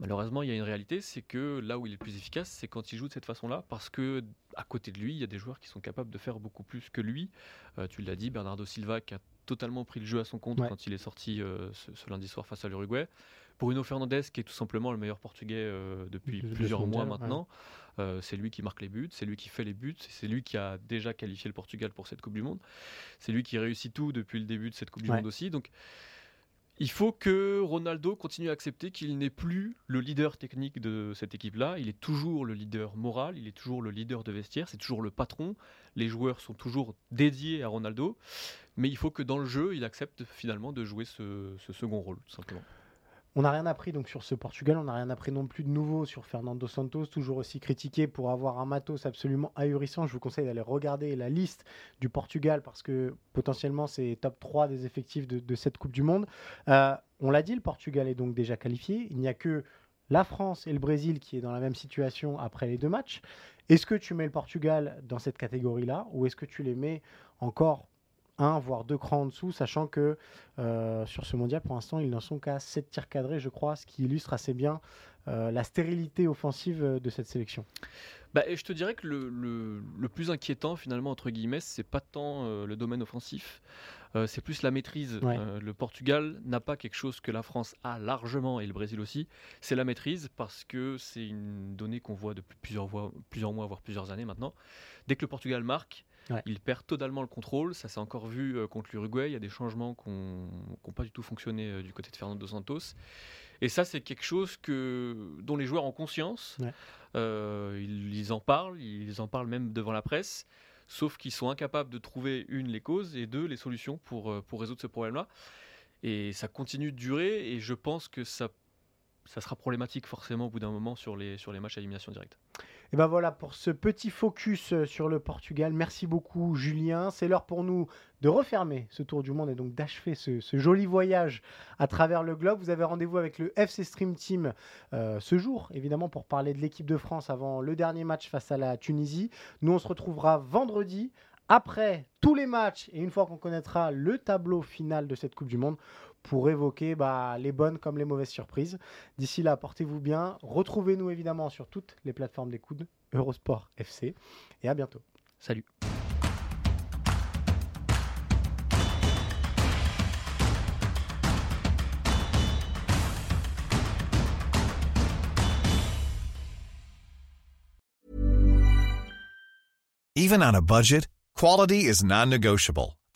Malheureusement, il y a une réalité, c'est que là où il est le plus efficace, c'est quand il joue de cette façon-là, parce que à côté de lui, il y a des joueurs qui sont capables de faire beaucoup plus que lui. Euh, tu l'as dit, Bernardo Silva qui a totalement pris le jeu à son compte quand il est sorti euh, ce, lundi soir face à l'Uruguay. Bruno Fernandes, qui est tout simplement le meilleur portugais euh, depuis plusieurs mois maintenant. Euh, c'est lui qui marque les buts, c'est lui qui fait les buts, c'est lui qui a déjà qualifié le Portugal pour cette Coupe du Monde. C'est lui qui réussit tout depuis le début de cette Coupe du Monde aussi. Donc il faut que Ronaldo continue à accepter qu'il n'est plus le leader technique de cette équipe-là. Il est toujours le leader moral, il est toujours le leader de vestiaire, c'est toujours le patron. Les joueurs sont toujours dédiés à Ronaldo. Mais il faut que dans le jeu, il accepte finalement de jouer ce, ce second rôle, tout simplement. On n'a rien appris donc sur ce Portugal, on n'a rien appris non plus de nouveau sur Fernando Santos, toujours aussi critiqué pour avoir un matos absolument ahurissant. Je vous conseille d'aller regarder la liste du Portugal parce que potentiellement c'est top 3 des effectifs de, cette Coupe du Monde. Euh, on l'a dit, le Portugal est donc déjà qualifié. Il n'y a que la France et le Brésil qui est dans la même situation après les deux matchs. Est-ce que tu mets le Portugal dans cette catégorie-là ou est-ce que tu les mets encore un, voire deux crans en dessous, sachant que euh, sur ce mondial, pour l'instant, ils n'en sont qu'à 7 tirs cadrés, je crois, ce qui illustre assez bien euh, la stérilité offensive euh, de cette sélection. Bah, et je te dirais que le, le, plus inquiétant, finalement, entre guillemets, c'est pas tant le domaine offensif, c'est plus la maîtrise. le Portugal n'a pas quelque chose que la France a largement, et le Brésil aussi, c'est la maîtrise, parce que c'est une donnée qu'on voit depuis plusieurs, plusieurs mois, voire plusieurs années maintenant. Dès que le Portugal marque, il perd totalement le contrôle. Ça s'est encore vu euh, contre l'Uruguay. Il y a des changements qui n'ont pas du tout fonctionné euh, du côté de Fernando Santos. Et ça, c'est quelque chose que, dont les joueurs ont conscience. Euh, ils, en parlent, ils en parlent même devant la presse. Sauf qu'ils sont incapables de trouver, une, les causes et deux, les solutions pour, pour résoudre ce problème-là. Et ça continue de durer et je pense que ça, ça sera problématique forcément au bout d'un moment sur les, sur les matchs à élimination directe. Et ben voilà pour ce petit focus euh, sur le Portugal. Merci beaucoup Julien. C'est l'heure pour nous de refermer ce tour du monde et donc d'achever ce, joli voyage à travers le globe. Vous avez rendez-vous avec le FC Stream Team euh, ce jour, évidemment, pour parler de l'équipe de France avant le dernier match face à la Tunisie. Nous, on se retrouvera vendredi après tous les matchs et une fois qu'on connaîtra le tableau final de cette Coupe du Monde pour évoquer bah, les bonnes comme les mauvaises surprises. D'ici là, portez-vous bien. Retrouvez-nous évidemment sur toutes les plateformes d'écoute Eurosport FC. Et à bientôt. Salut. Even on a budget, quality is non-negotiable.